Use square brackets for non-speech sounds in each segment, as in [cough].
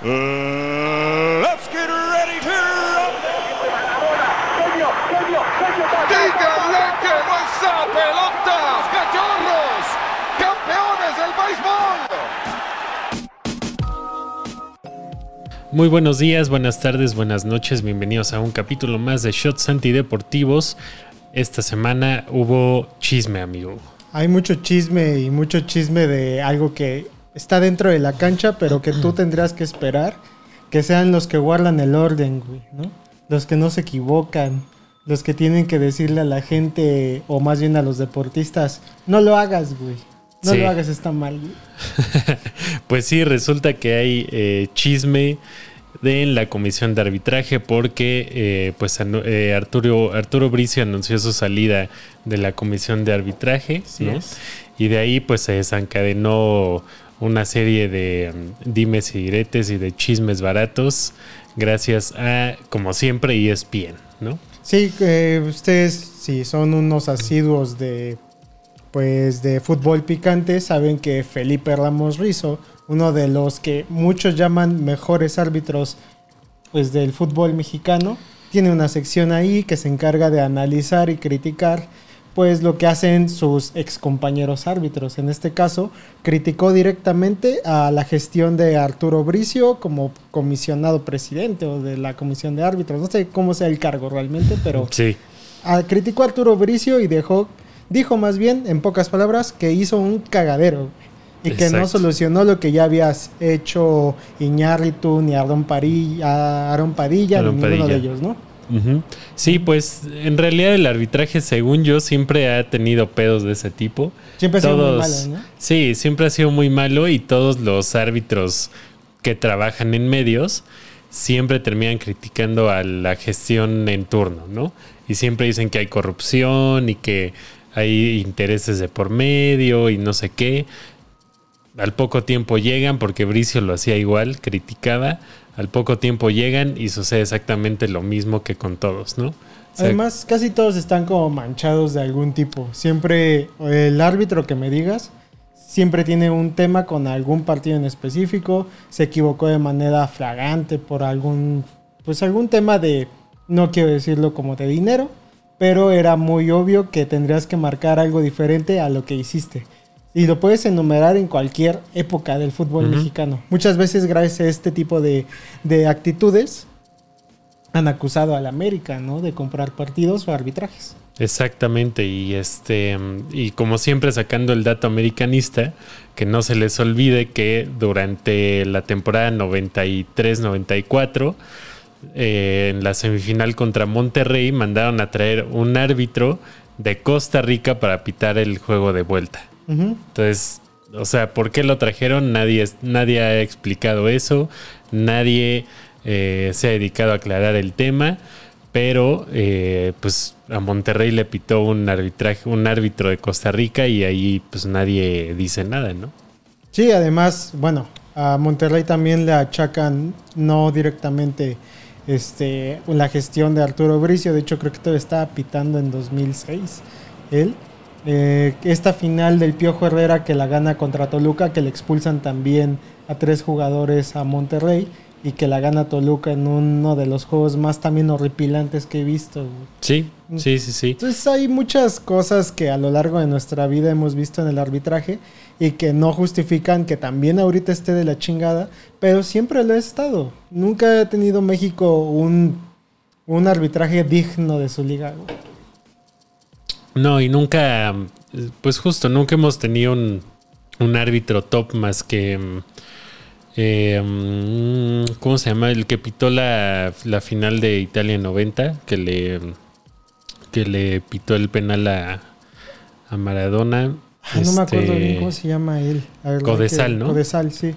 Uh, let's get ready to. ¡Díganle que no esa pelota! ¡Cachorros! ¡Campeones del béisbol! Muy buenos días, buenas tardes, buenas noches, bienvenidos a un capítulo más de Shots Antideportivos. Esta semana hubo chisme, amigo. Hay mucho chisme y mucho chisme de algo que está dentro de la cancha, pero que tú [clears throat] tendrías que esperar que sean los que guardan el orden, güey, ¿no? Los que no se equivocan, los que tienen que decirle a la gente, o más bien a los deportistas, no lo hagas, güey. No Sí. lo hagas, está mal, güey. [laughs] Pues sí, resulta que hay eh, chisme de en la comisión de arbitraje porque eh, pues eh, Arturo, Arturo Bricio anunció su salida de la comisión de arbitraje ¿no? y de ahí pues se desencadenó una serie de mm, dimes y diretes y de chismes baratos gracias a como siempre ESPN, ¿no? Sí, ustedes, si son unos asiduos de, pues, de fútbol picante, saben que Felipe Ramos Rizo, uno de los que muchos llaman mejores árbitros, pues, del fútbol mexicano, tiene una sección ahí que se encarga de analizar y criticar, pues, lo que hacen sus excompañeros árbitros. En este caso, criticó directamente a la gestión de Arturo Bricio como comisionado presidente o de la comisión de árbitros. No sé cómo sea el cargo realmente, pero Sí. a- criticó a Arturo Bricio y dejó, dijo más bien, en pocas palabras, que hizo un cagadero y que no solucionó lo que ya habías hecho Iñárritu ni Aaron Padilla, Aaron Padilla Aaron ni ninguno Padilla. de ellos, ¿no? Sí, pues en realidad el arbitraje, según yo, siempre ha tenido pedos de ese tipo. Siempre ha sido muy malo, ¿no? Sí, siempre ha sido muy malo y todos los árbitros que trabajan en medios siempre terminan criticando a la gestión en turno, ¿no? Y siempre dicen que hay corrupción y que hay intereses de por medio y no sé qué. Al poco tiempo llegan, porque Bricio lo hacía igual, criticaba. Al poco tiempo llegan y sucede exactamente lo mismo que con todos, ¿no? Además, casi todos están como manchados de algún tipo. Siempre, el árbitro que me digas, siempre tiene un tema con algún partido en específico. Se equivocó de manera flagrante por algún, pues algún tema de, no quiero decirlo como de dinero, pero era muy obvio que tendrías que marcar algo diferente a lo que hiciste. Y lo puedes enumerar en cualquier época del fútbol mexicano. Muchas veces gracias a este tipo de, de actitudes han acusado al América, ¿no? De comprar partidos o arbitrajes. Exactamente, y este y como siempre sacando el dato americanista, que no se les olvide que durante la temporada 93-94 eh, en la semifinal contra Monterrey mandaron a traer un árbitro de Costa Rica para pitar el juego de vuelta. Entonces, o sea, ¿por qué lo trajeron? Nadie, nadie ha explicado eso, nadie eh, se ha dedicado a aclarar el tema, pero eh, pues a Monterrey le pitó un arbitraje, un árbitro de Costa Rica y ahí pues nadie dice nada, ¿no? Sí, además, bueno, a Monterrey también le achacan no directamente este, la gestión de Arturo Bricio. De hecho, creo que todavía estaba pitando en 2006. Él. Eh, esta final del Piojo Herrera que la gana contra Toluca, que le expulsan también a tres jugadores a Monterrey y que la gana Toluca en uno de los juegos más también horripilantes que he visto. Sí, sí, sí, sí. Entonces hay muchas cosas que a lo largo de nuestra vida hemos visto en el arbitraje y que no justifican que también ahorita esté de la chingada, pero siempre lo ha estado. Nunca ha tenido México un, un arbitraje digno de su liga. No, y nunca, pues justo, nunca hemos tenido un, un árbitro top más que... eh, mm, ¿Cómo se llama? El que pitó la, la final de Italia 90, que le, que le pitó el penal a, a Maradona. Ah, no me acuerdo Este, bien cómo se llama él. Codesal, que- ¿no? Codesal, sí.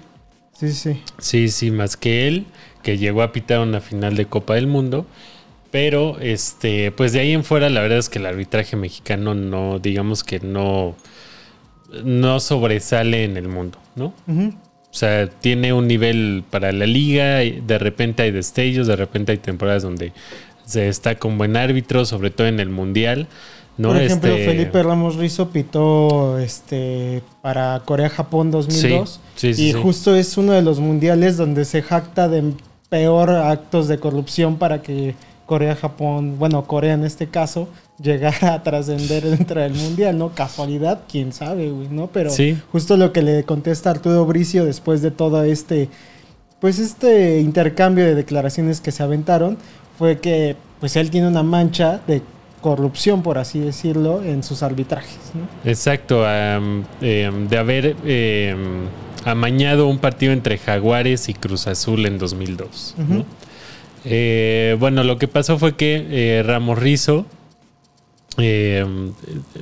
Sí, sí. Sí, sí, más que él, que llegó a pitar una final de Copa del Mundo. Pero, este, pues de ahí en fuera, la verdad es que el arbitraje mexicano no, digamos que no, no sobresale en el mundo, ¿no? O sea, tiene un nivel para la liga, de repente hay destellos, de repente hay temporadas donde se está con buen árbitro, sobre todo en el mundial. ¿no? Por ejemplo, Este- Felipe Ramos Rizo pitó este para Corea-Japón 2002 Sí, sí, sí, y justo es uno de los mundiales donde se jacta de peor actos de corrupción para que Corea-Japón, bueno, Corea en este caso, llegara a trascender dentro del mundial, ¿no? Casualidad, quién sabe, güey, ¿no? Pero Sí. justo lo que le contesta Arturo Bricio después de todo este, pues este intercambio de declaraciones que se aventaron fue que pues él tiene una mancha de corrupción, por así decirlo, en sus arbitrajes, ¿no? Exacto, em, de haber em, amañado un partido entre Jaguares y Cruz Azul en 2002. ¿no? Eh, bueno, lo que pasó fue que eh, Ramos Rizo em,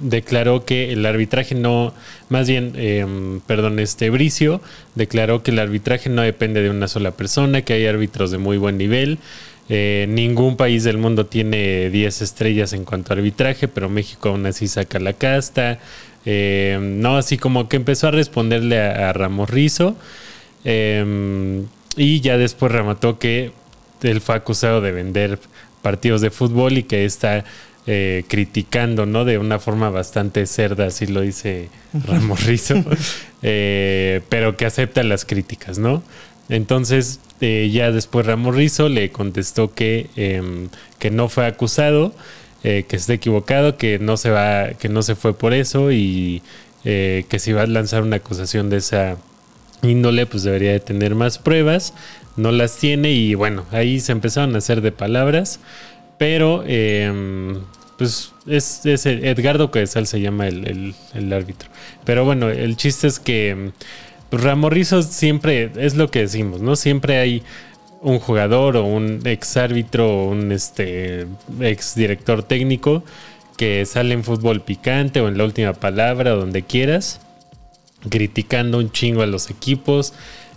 declaró que el arbitraje no, más bien, perdón, este Bricio declaró que el arbitraje no depende de una sola persona, que hay árbitros de muy buen nivel. Eh, ningún país del mundo tiene 10 estrellas en cuanto a arbitraje, pero México aún así saca la casta. Eh, no, así como que empezó a responderle a, a Ramos Rizo. Eh, y ya después remató que él fue acusado de vender partidos de fútbol y que está eh, criticando, ¿no? De una forma bastante cerda, así lo dice Ramos Rizo, [laughs] eh, pero que acepta las críticas, ¿no? Entonces, eh, ya después Ramos Rizo le contestó que, em, que no fue acusado, eh, que está equivocado, que no se va, que no se fue por eso y que si va a lanzar una acusación de esa índole, pues debería de tener más pruebas. No las tiene y bueno, ahí se empezaron a hacer de palabras. Pero, eh, pues es, es Edgardo Quetzal se llama el, el- árbitro. Pero bueno, el chiste es que pues, Ramorrizo siempre, es lo que decimos, ¿no? Siempre hay un jugador o un ex árbitro o un este, ex director técnico que sale en fútbol picante o en la última palabra donde quieras criticando un chingo a los equipos,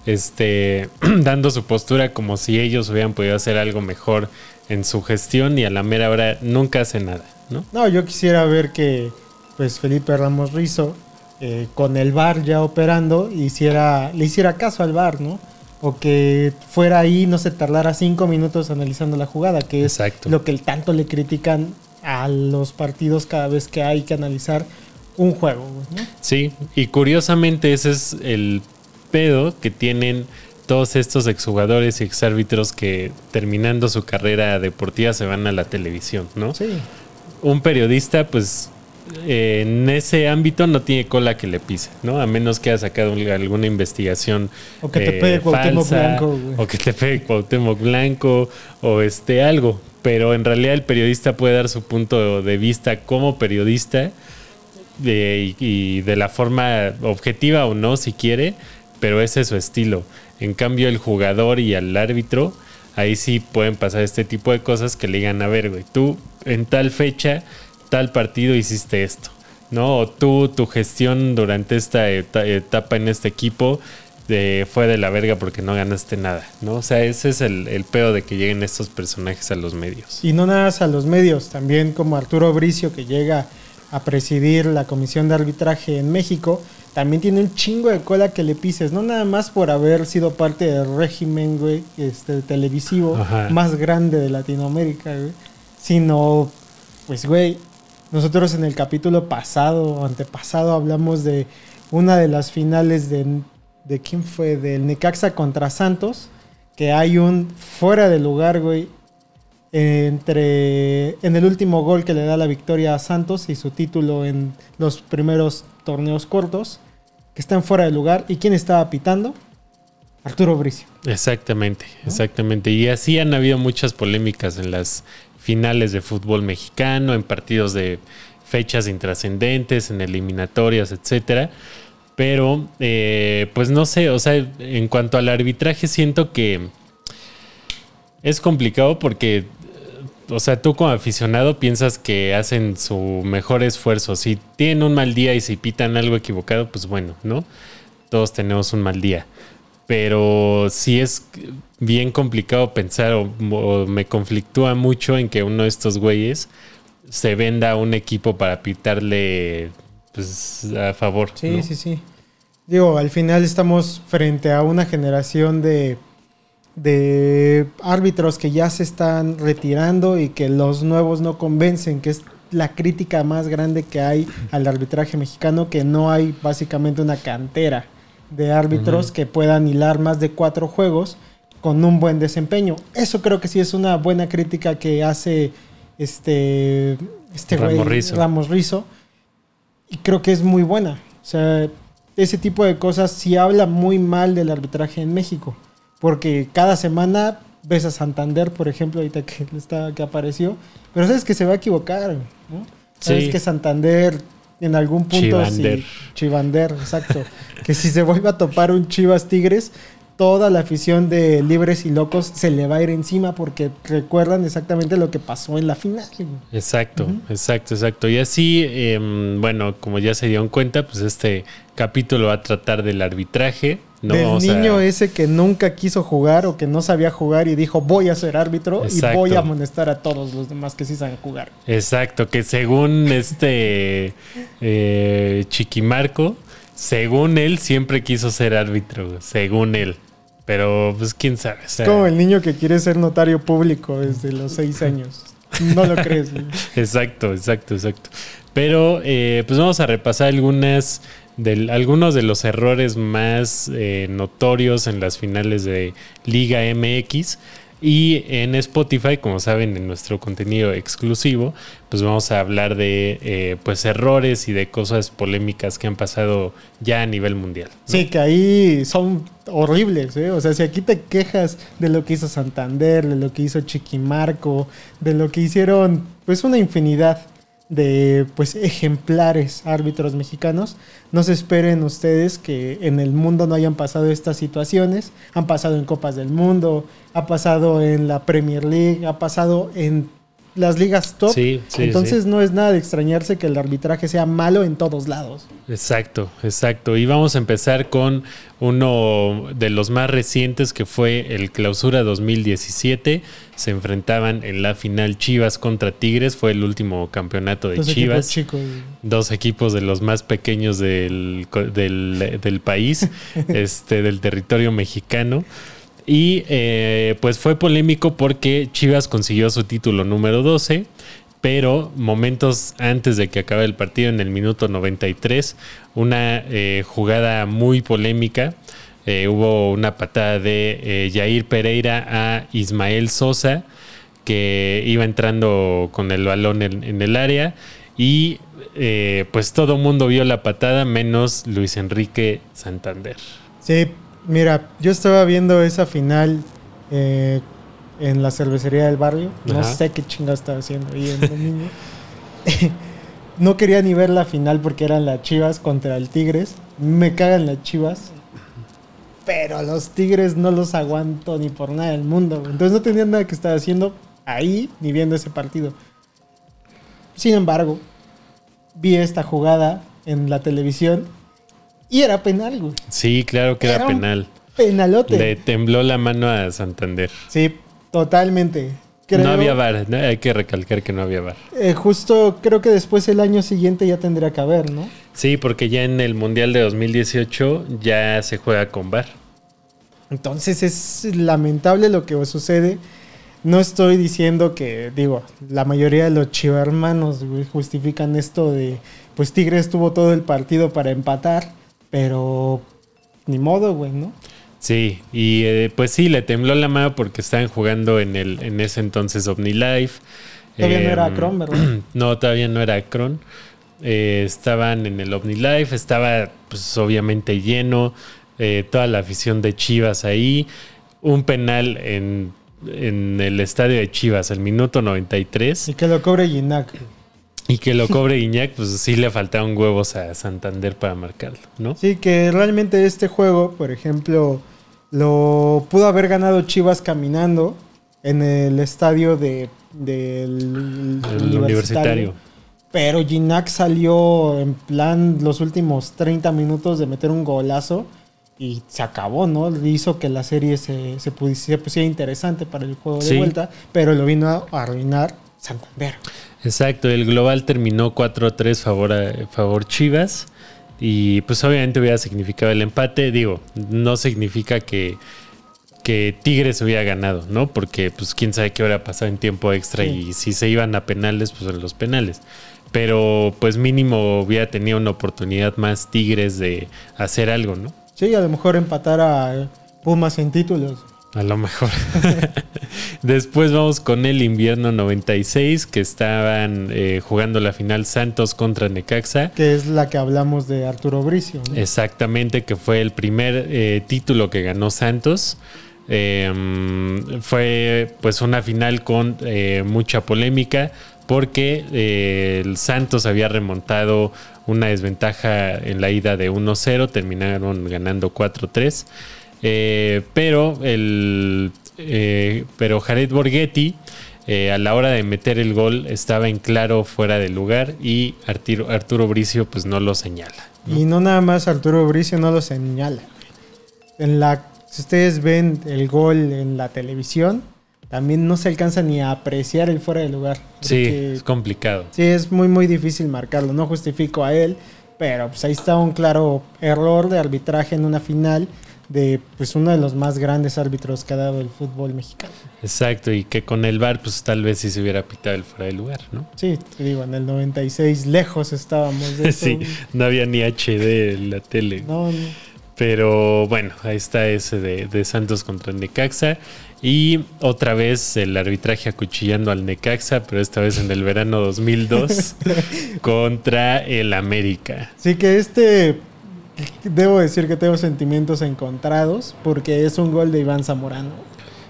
este, [clears throat] dando su postura como si ellos hubieran podido hacer algo mejor en su gestión y a la mera hora nunca hace nada, ¿no? No, yo quisiera ver que pues Felipe Ramos Rizo eh, con el VAR ya operando hiciera, le hiciera caso al VAR, ¿no? O que fuera ahí, no se tardara cinco minutos analizando la jugada, que es Exacto. lo que tanto le critican a los partidos cada vez que hay que analizar un juego, ¿no? Sí, y curiosamente ese es el pedo que tienen todos estos exjugadores y exárbitros que terminando su carrera deportiva se van a la televisión, ¿no? Sí. un periodista, pues eh, en ese ámbito no tiene cola que le pise, ¿no? A menos que haya sacado un- alguna investigación O que te eh, pegue Cuauhtémoc falsa, Blanco, güey. o que te pegue Cuauhtémoc Blanco o este algo. Pero en realidad el periodista puede dar su punto de vista como periodista de- y, de la forma objetiva o no, si quiere, pero ese es su estilo. En cambio, el jugador y el árbitro, ahí sí pueden pasar este tipo de cosas que le digan, a ver, güey, tú en tal fecha, tal partido hiciste esto, ¿no? O tú, tu gestión durante esta eta- etapa en este equipo eh, fue de la verga porque no ganaste nada, ¿no? O sea, ese es el, el pedo de que lleguen estos personajes a los medios. Y no nada más a los medios, también como Arturo Bricio que llega a presidir la Comisión de Arbitraje en México, también tiene un chingo de cola que le pises, no nada más por haber sido parte del régimen, güey, este, televisivo Ajá. más grande de Latinoamérica, güey, sino, pues, güey, nosotros en el capítulo pasado o antepasado hablamos de una de las finales de, de quién fue, del Necaxa contra Santos, que hay un fuera de lugar, güey, entre en el último gol que le da la victoria a Santos y su título en los primeros torneos cortos, que están fuera de lugar. ¿Y quién estaba pitando? Arturo Bricio. Exactamente, exactamente. Y así han habido muchas polémicas en las finales de fútbol mexicano, en partidos de fechas intrascendentes, en eliminatorias, etcétera. Pero, eh, pues no sé, o sea, en cuanto al arbitraje, siento que es complicado porque, o sea, tú como aficionado piensas que hacen su mejor esfuerzo. Si tienen un mal día y si pitan algo equivocado, pues bueno, ¿no? Todos tenemos un mal día. Pero sí es bien complicado pensar o, o me conflictúa mucho en que uno de estos güeyes se venda a un equipo para pitarle pues, a favor. Sí, ¿no? sí, sí. Digo, al final estamos frente a una generación de, de árbitros que ya se están retirando y que los nuevos no convencen, que es la crítica más grande que hay al arbitraje mexicano, que no hay básicamente una cantera de árbitros que puedan hilar más de cuatro juegos con un buen desempeño. Eso creo que sí es una buena crítica que hace este, este güey, Ramos Rizzo. Ramos Rizzo. Y creo que es muy buena. O sea, ese tipo de cosas sí habla muy mal del arbitraje en México. Porque cada semana ves a Santander, por ejemplo, ahorita que, [laughs] está, que apareció. Pero sabes que se va a equivocar, ¿no? Sabes Sí. que Santander en algún punto... Chivander. si- Chivander, exacto. que si se vuelve a topar un Chivas Tigres, toda la afición de Libres y Locos se le va a ir encima porque recuerdan exactamente lo que pasó en la final. Exacto, exacto, exacto. Y así, em, bueno, como ya se dieron cuenta, pues este capítulo va a tratar del arbitraje. No Del niño ese que nunca quiso jugar o que no sabía jugar y dijo voy a ser árbitro Exacto. y voy a amonestar a todos los demás que sí saben jugar. Exacto, que según este [laughs] eh, Chiquimarco, según él, siempre quiso ser árbitro, según él. Pero, pues, quién sabe. o sea, Es como el niño que quiere ser notario público desde los seis años. No lo crees. [laughs] Exacto, exacto, exacto. Pero eh, pues vamos a repasar algunas del, algunos de los errores más eh, notorios en las finales de Liga MX. Y en Spotify, como saben, en nuestro contenido exclusivo, pues vamos a hablar de eh, pues errores y de cosas polémicas que han pasado ya a nivel mundial. Sí, que ahí son horribles, ¿eh? O sea, si aquí te quejas de lo que hizo Santander, de lo que hizo Chiquimarco, de lo que hicieron, pues una infinidad de pues ejemplares árbitros mexicanos, no se esperen ustedes que en el mundo no hayan pasado estas situaciones, han pasado en Copas del Mundo, ha pasado en la Premier League, ha pasado en las ligas top. Sí, sí, Entonces no es nada de extrañarse que el arbitraje sea malo en todos lados. Exacto, exacto. Y vamos a empezar con uno de los más recientes que fue el Clausura 2017. Se enfrentaban en la final Chivas contra Tigres. Fue el último campeonato de Chivas. equipos. Dos equipos de los más pequeños del, del, del país, [laughs] este, del territorio mexicano. Y eh, pues fue polémico porque Chivas consiguió su título número 12, pero momentos antes de que acabe el partido, en el minuto 93, una eh, jugada muy polémica. eh, hubo una patada de Jair Pereira a Ismael Sosa, que iba entrando con el balón en, en el área. Y pues todo mundo vio la patada, menos Luis Enrique Santander. Sí, mira, yo estaba viendo esa final eh, en la cervecería del barrio. No Ajá. sé qué chingada estaba haciendo ahí en domingo. [laughs] no quería ni ver la final porque eran las Chivas contra el Tigres. Me cagan las Chivas. Pero los Tigres no los aguanto ni por nada del mundo. Entonces no tenía nada que estar haciendo ahí ni viendo ese partido. Sin embargo, vi esta jugada en la televisión y era penal, güey. Sí, claro que era, penal. Penalote. Le tembló la mano a Santander. Sí, totalmente. Creo- No había VAR, hay que recalcar que no había VAR. eh, justo creo que después el año siguiente ya tendría que haber, ¿no? Sí, porque ya en el Mundial de 2018 ya se juega con VAR. Entonces es lamentable lo que sucede. No estoy diciendo que, digo, la mayoría de los chivermanos justifican esto de, pues Tigres tuvo todo el partido para empatar, pero ni modo, güey, ¿no? Sí, y eh, pues sí, le tembló la mano porque estaban jugando en el en ese entonces OmniLife. Todavía no era Em, Akron, ¿verdad? [clears throat] No, todavía no era Akron. Eh, estaban en el OmniLife, estaba pues obviamente lleno, eh, toda la afición de Chivas ahí. Un penal en, en el estadio de Chivas, el minuto 93. Y que lo cobre Ginac. Y que lo cobre Iñak, pues sí le faltaron huevos a Santander para marcarlo, ¿no? Sí, que realmente este juego, por ejemplo, lo pudo haber ganado Chivas caminando en el estadio de, del El universitario. Pero Ginac salió en plan los últimos 30 minutos de meter un golazo y se acabó, ¿no? Hizo que la serie se, se, pusiera interesante para el juego de vuelta, pero lo vino a arruinar Santander. Exacto, el global terminó 4-3 favor, a- favor Chivas. Y pues obviamente hubiera significado el empate. Digo, no significa que, que Tigres hubiera ganado, ¿no? Porque pues quién sabe qué hubiera pasado en tiempo extra Sí. y si se iban a penales, pues en los penales. Pero pues mínimo hubiera tenido una oportunidad más Tigres de hacer algo, ¿no? Sí, a lo mejor empatar a Pumas en títulos. A lo mejor. [laughs] Después vamos con el invierno 96, que estaban eh, jugando la final Santos contra Necaxa. que es la que hablamos de Arturo Bricio. ¿no? Exactamente, que fue el primer eh, título que ganó Santos. Eh, mm, fue pues una final con eh, mucha polémica porque el Santos había remontado una desventaja en la ida de 1-0, terminaron ganando 4-3. Eh, pero el eh, pero Jared Borghetti eh, a la hora de meter el gol estaba en claro fuera de lugar y Arturo, Arturo Bricio pues no lo señala. Y no nada más Arturo Bricio no lo señala. En la, si ustedes ven el gol en la televisión, también no se alcanza ni a apreciar el fuera de lugar. Sí, es complicado. Sí, es muy muy difícil marcarlo. No justifico a él, pero pues ahí está un claro error de arbitraje en una final de pues uno de los más grandes árbitros que ha dado el fútbol mexicano. Exacto, y que con el VAR pues tal vez sí se hubiera pitado el fuera de lugar, ¿no? Sí, te digo, en el 96 lejos estábamos de [laughs] eso. Sí, no había ni HD en la tele. No, no. Pero bueno, ahí está ese de, de Santos contra Necaxa. Y otra vez el arbitraje acuchillando al Necaxa, pero esta vez en el verano 2002 [laughs] contra el América. Sí que este debo decir que tengo sentimientos encontrados porque es un gol de Iván Zamorano.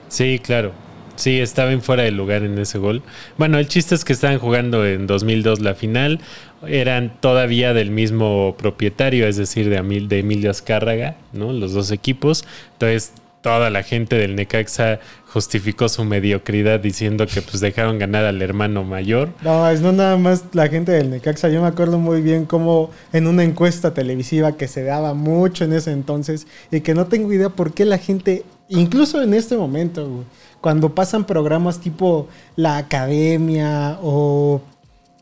Sí, claro. Sí, estaba en fuera de lugar en ese gol. Bueno, el chiste es que estaban jugando en 2002 la final. Eran todavía del mismo propietario, es decir, de, Emilio Azcárraga, ¿no? Los dos equipos. Entonces, toda la gente del Necaxa justificó su mediocridad diciendo que pues dejaron ganar al hermano mayor. No, es no nada más la gente del Necaxa. Yo me acuerdo muy bien cómo en una encuesta televisiva que se daba mucho en ese entonces y que no tengo idea por qué la gente, incluso en este momento, cuando pasan programas tipo La Academia o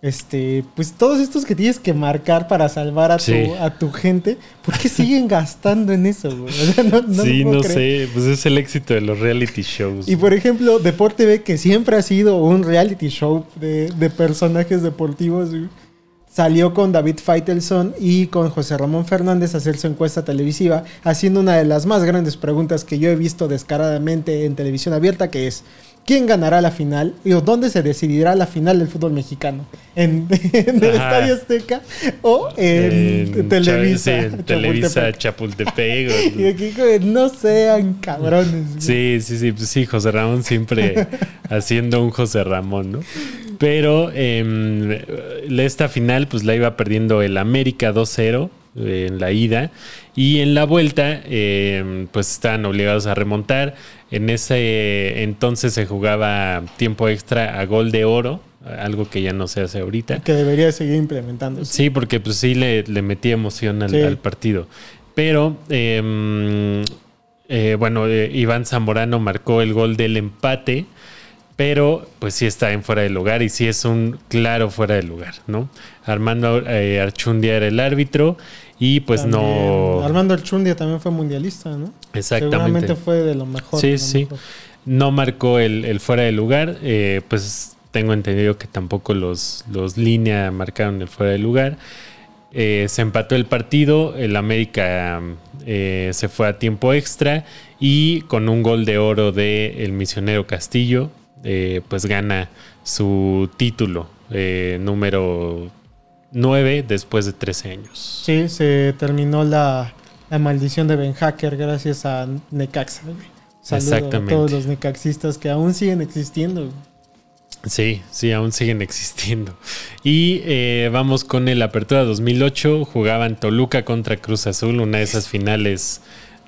este, pues todos estos que tienes que marcar para salvar a, Sí. tu, a tu gente, ¿por qué siguen gastando en eso? güey? O sea, no, no sí, no creer. sé, pues es el éxito de los reality shows. Y por ejemplo, Deporte B, que siempre ha sido un reality show de, de personajes deportivos, güey, salió con David Feitelson y con José Ramón Fernández a hacer su encuesta televisiva, haciendo una de las más grandes preguntas que yo he visto descaradamente en televisión abierta, que es, ¿quién ganará la final? Y o dónde se decidirá la final del fútbol mexicano. ¿En, [laughs] en el. Estadio Azteca o en, En Televisa? Sí, en [laughs] Televisa Chapultepec? Chapultepec. [laughs] Y aquí, no sean cabrones. Sí, sí, sí, pues sí, José Ramón siempre haciendo un José Ramón, ¿no? Pero em, esta final pues la iba perdiendo el América 2-0 eh, en la ida y en la vuelta em, pues estaban obligados a remontar. En ese entonces se jugaba tiempo extra a gol de oro, algo que ya no se hace ahorita. Que debería seguir implementándose. Sí, porque pues sí le, le metía emoción al, Sí. al partido. Pero, eh, eh, bueno, eh, Iván Zamorano marcó el gol del empate, pero pues sí está en fuera de lugar y sí es un claro fuera de lugar, ¿no? Armando eh, Archundia era el árbitro y pues También no... Armando Archundia también fue mundialista, ¿no? Exactamente. Seguramente fue de lo mejor. Sí, lo sí. mejor. No marcó el, el fuera de lugar, eh, pues tengo entendido que tampoco los, los línea marcaron el fuera de lugar. Eh, se empató el partido, el América eh, se fue a tiempo extra y con un gol de oro de el misionero Castillo, pues gana su título número 9 después de 13 años. Sí, se terminó la, la maldición de Ben Hacker gracias a Necaxa. Saludo Exactamente. a todos los necaxistas que aún siguen existiendo. Sí, sí, aún siguen existiendo. Y eh, vamos con el Apertura 2008. Jugaban Toluca contra Cruz Azul, una de esas finales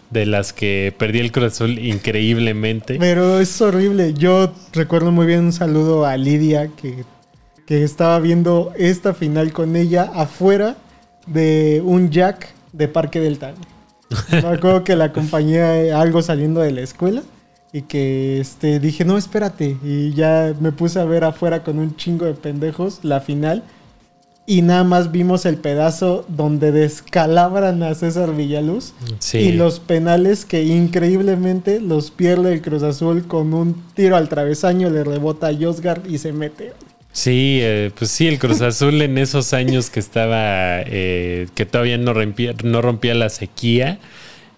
de las que perdí el Cruz Azul increíblemente. Pero es horrible. Yo recuerdo muy bien un saludo a Lidia que, que estaba viendo esta final con ella afuera de un jack de Parque Delta. Me acuerdo que la acompañé algo saliendo de la escuela y que este, dije, no, espérate. Y ya me puse a ver afuera con un chingo de pendejos la final. y nada más vimos el pedazo donde descalabran a César Villaluz Sí. y los penales que increíblemente los pierde el Cruz Azul con un tiro al travesaño, le rebota a Josgard y se mete. Sí, eh, pues sí, el Cruz Azul en esos años que estaba, eh, que todavía no rompía, no rompía la sequía,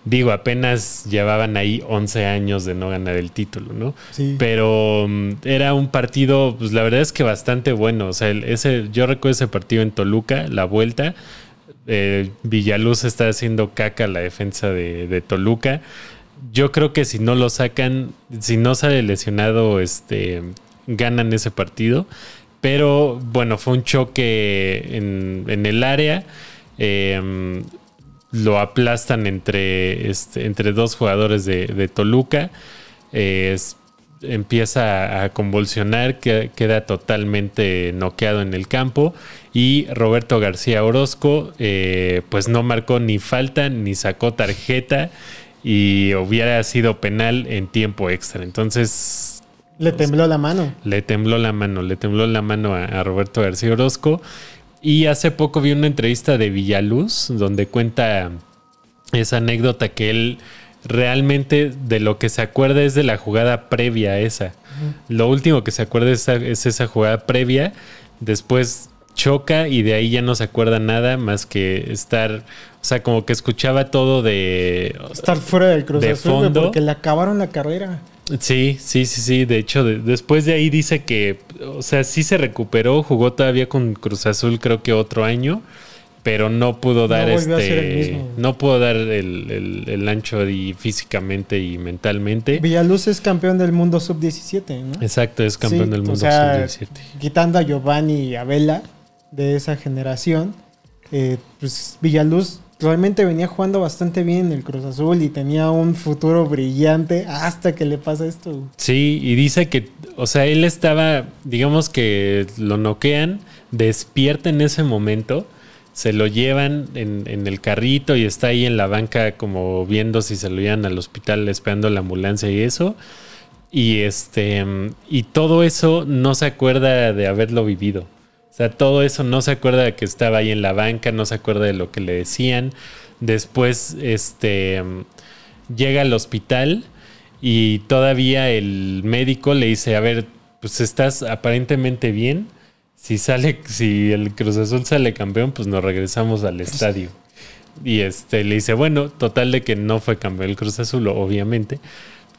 digo, apenas llevaban ahí 11 años de no ganar el título, ¿no? Sí. Pero mm, era un partido, pues la verdad es que bastante bueno. O sea, el- ese, yo recuerdo ese partido en Toluca, la vuelta. eh, Villaluz está haciendo caca la defensa de, de Toluca. Yo creo que si no lo sacan, si no sale lesionado, este, ganan ese partido. Pero bueno, fue un choque en, el área. Eh, lo aplastan entre, este, entre dos jugadores de, Toluca. Empieza a convulsionar, que- queda totalmente noqueado en el campo. Y Roberto García Orozco, eh, pues no marcó ni falta ni sacó tarjeta y hubiera sido penal en tiempo extra. Entonces Le tembló la mano. le tembló la mano, le tembló la mano a, a Roberto García Orozco. Y hace poco vi una entrevista de Villaluz donde cuenta esa anécdota que él realmente de lo que se acuerda es de la jugada previa a esa. Lo último que se acuerda es esa, es esa jugada previa. Después choca y de ahí ya no se acuerda nada más que estar, o sea, como que escuchaba todo de... Estar fuera del Cruz De Azul, fondo. porque le acabaron la carrera. Sí, sí, sí, sí. De hecho, de- después de ahí dice que, o sea, sí se recuperó, jugó todavía con Cruz Azul, creo que otro año, pero no pudo dar este, no pudo dar el, el- el ancho y físicamente y mentalmente. Villaluz es campeón del mundo sub-17, ¿no? Exacto, es campeón Sí, del o mundo sea, sub-17. Quitando a Giovanni y a Vela de esa generación, eh, pues Villaluz realmente venía jugando bastante bien en el Cruz Azul y tenía un futuro brillante hasta que le pasa esto. Sí, y dice que, o sea, él estaba, digamos que lo noquean, despierta en ese momento, se lo llevan en, en el carrito y está ahí en la banca como viendo si se lo llevan al hospital esperando la ambulancia y eso. Y este, y todo eso no se acuerda de haberlo vivido. O sea, todo eso no se acuerda de que estaba ahí en la banca, no se acuerda de lo que le decían. Después, este, llega al hospital y todavía el médico le dice, a ver, pues estás aparentemente bien. Si sale, si el Cruz Azul sale campeón, pues nos regresamos al estadio. Y este le dice, bueno, total de que no fue campeón el Cruz Azul, obviamente.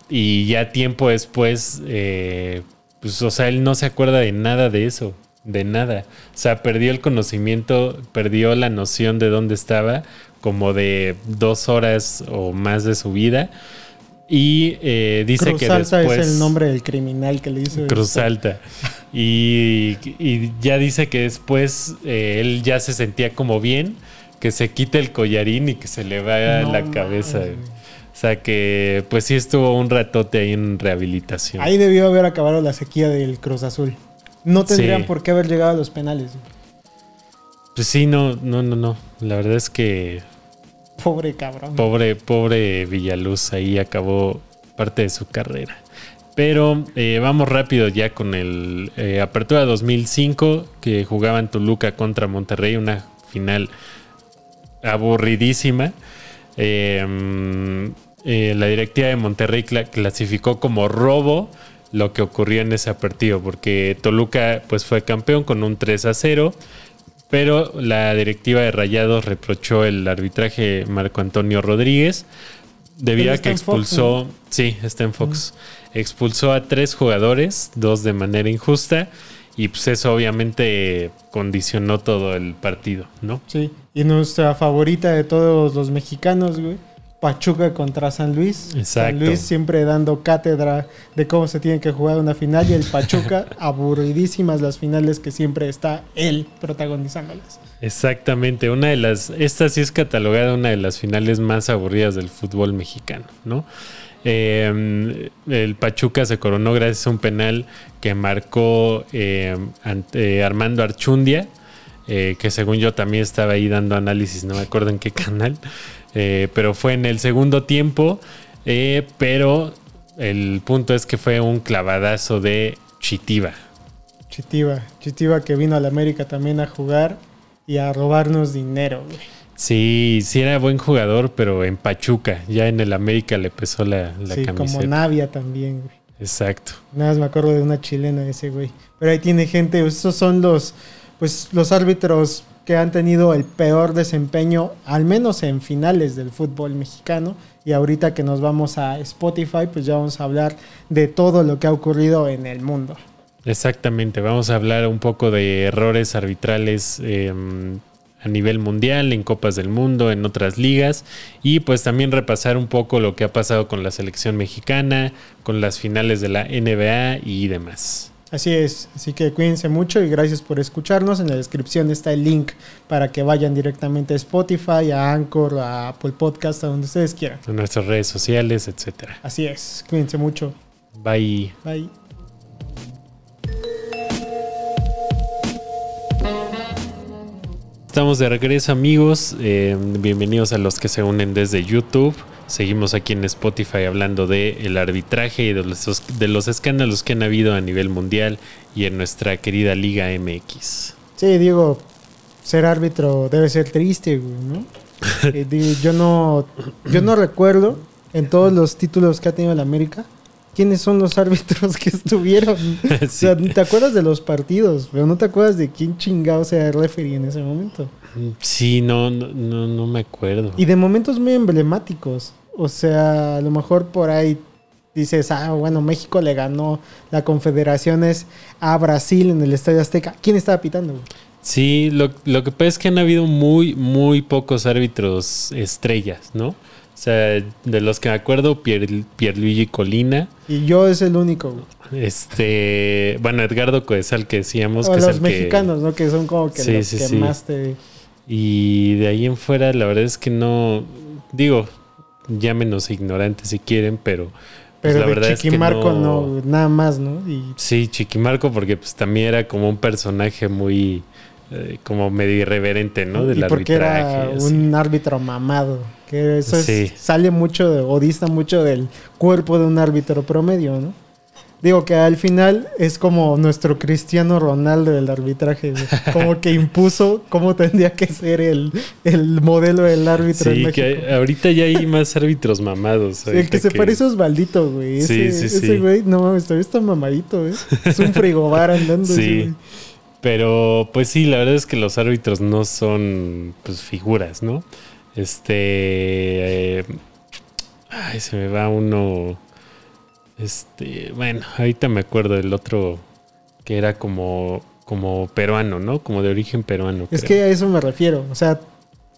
Y ya tiempo después, eh, pues, o sea, él no se acuerda de nada de eso, de nada. O sea, perdió el conocimiento, perdió la noción de dónde estaba, como de dos horas o más de su vida. Y eh, dice Cruz que Alta después... es el nombre del criminal que le hizo. Cruz. Alta. Y, y ya dice que después eh, él ya se sentía como bien, que se quite el collarín y que se le va No la cabeza. O sea que pues sí estuvo un ratote ahí en rehabilitación. Ahí debió haber acabado la sequía del Cruz Azul. No tendrían Sí. por qué haber llegado a los penales. Pues sí, no, no, no, no. La verdad es que Pobre cabrón. pobre, pobre Villaluz ahí acabó parte de su carrera. Pero eh, vamos rápido ya con el eh, Apertura 2005 que jugaban Toluca contra Monterrey, una final aburridísima. Eh, mm, eh, la directiva de Monterrey cla- clasificó como robo lo que ocurrió en ese partido, porque Toluca pues fue campeón con un 3 a 0, pero la directiva de Rayados reprochó el arbitraje Marco Antonio Rodríguez debido a que Fox, expulsó, sí, está en Fox, expulsó a tres jugadores, dos de manera injusta, y pues eso obviamente condicionó todo el partido, ¿no? Sí. Y nuestra favorita de todos los mexicanos, güey. Pachuca contra San Luis. San Exacto. Luis siempre dando cátedra de cómo se tiene que jugar una final. Y el Pachuca, [laughs] aburridísimas las finales que siempre está él protagonizándolas. Exactamente, una de las, esta sí es catalogada una de las finales más aburridas del fútbol mexicano, ¿no? Eh, el Pachuca se coronó gracias a un penal que marcó eh, ante Armando Archundia, eh, que según yo también estaba ahí dando análisis, no me acuerdo en qué canal, eh, pero fue en el segundo tiempo, eh, pero el punto es que fue un clavadazo de Chitiba. Chitiva. Chitiva que vino a la América también a jugar. y a robarnos dinero, güey. Sí, sí era buen jugador, pero en Pachuca, ya en el América le pesó la, la sí, camiseta. como Navia también, güey. Exacto. Nada más me acuerdo de una chilena ese güey. Pero ahí tiene gente, esos son los, pues, los árbitros que han tenido el peor desempeño, al menos en finales del fútbol mexicano. Y ahorita que nos vamos a Spotify, pues ya vamos a hablar de todo lo que ha ocurrido en el mundo. Exactamente, vamos a hablar un poco de errores arbitrales eh, a nivel mundial, en Copas del Mundo, en otras ligas, y pues también repasar un poco lo que ha pasado con la selección mexicana, con las finales de la NBA y demás. Así es, así que cuídense mucho y gracias por escucharnos. En la descripción está el link para que vayan directamente a Spotify, a Anchor, a Apple Podcast, a donde ustedes quieran. En nuestras redes sociales, etcétera. Así es, cuídense mucho. Bye. Bye. Estamos de regreso amigos, eh, bienvenidos a los que se unen desde YouTube. Seguimos aquí en Spotify hablando de el arbitraje y de los, de los escándalos que han habido a nivel mundial y en nuestra querida Liga MX. Sí, digo, ser árbitro debe ser triste, güey, ¿no? [laughs] Eh, yo no, yo no recuerdo en todos los títulos que ha tenido el América quiénes son los árbitros que estuvieron. [laughs] O sea, te acuerdas de los partidos, pero no te acuerdas de quién chingado sea el referee en ese momento. Sí, no, no, no, no me acuerdo. Y de momentos muy emblemáticos. O sea, a lo mejor por ahí dices, ah, bueno, México le ganó la Confederaciones a Brasil en el Estadio Azteca. ¿Quién estaba pitando? Sí, lo, lo que pasa es que han habido muy, muy pocos árbitros estrellas, ¿no? O sea, de los que me acuerdo, Pier, Pierluigi Colina. Y yo es el único. Este, bueno, Edgardo Coesal que decíamos O que es los el que- mexicanos, ¿no? Que son como que Sí, los sí, que sí. más te... Y de ahí en fuera, la verdad es que no. Digo, llámenos ignorantes si quieren, pero. pues, Pero la de verdad es que Chiquimarco no... nada más, ¿no? Y Sí, Chiquimarco, porque pues también era como un personaje muy. eh, como medio irreverente, ¿no? Del y porque arbitraje. era así. un árbitro mamado. Que eso es- Sí. sale mucho de- o dista mucho del cuerpo de un árbitro promedio, ¿no? Digo que al final es como nuestro Cristiano Ronaldo del arbitraje, güey. [laughs] como que impuso cómo tendría que ser el, el modelo del árbitro en Sí, México. que ahorita ya hay más árbitros mamados. El que se parece a Osvaldito, güey. Sí, Ese, sí, ese sí. güey, no mames, todavía está mamadito, ¿eh? Es un frigobar andando. ese Sí. güey. Pero pues sí, la verdad es que los árbitros no son pues figuras, ¿no? Este... eh, ay, se me va uno... Este... Bueno, ahorita me acuerdo del otro que era como, como peruano, ¿no? Como de origen peruano. Es creo. que a eso me refiero. O sea,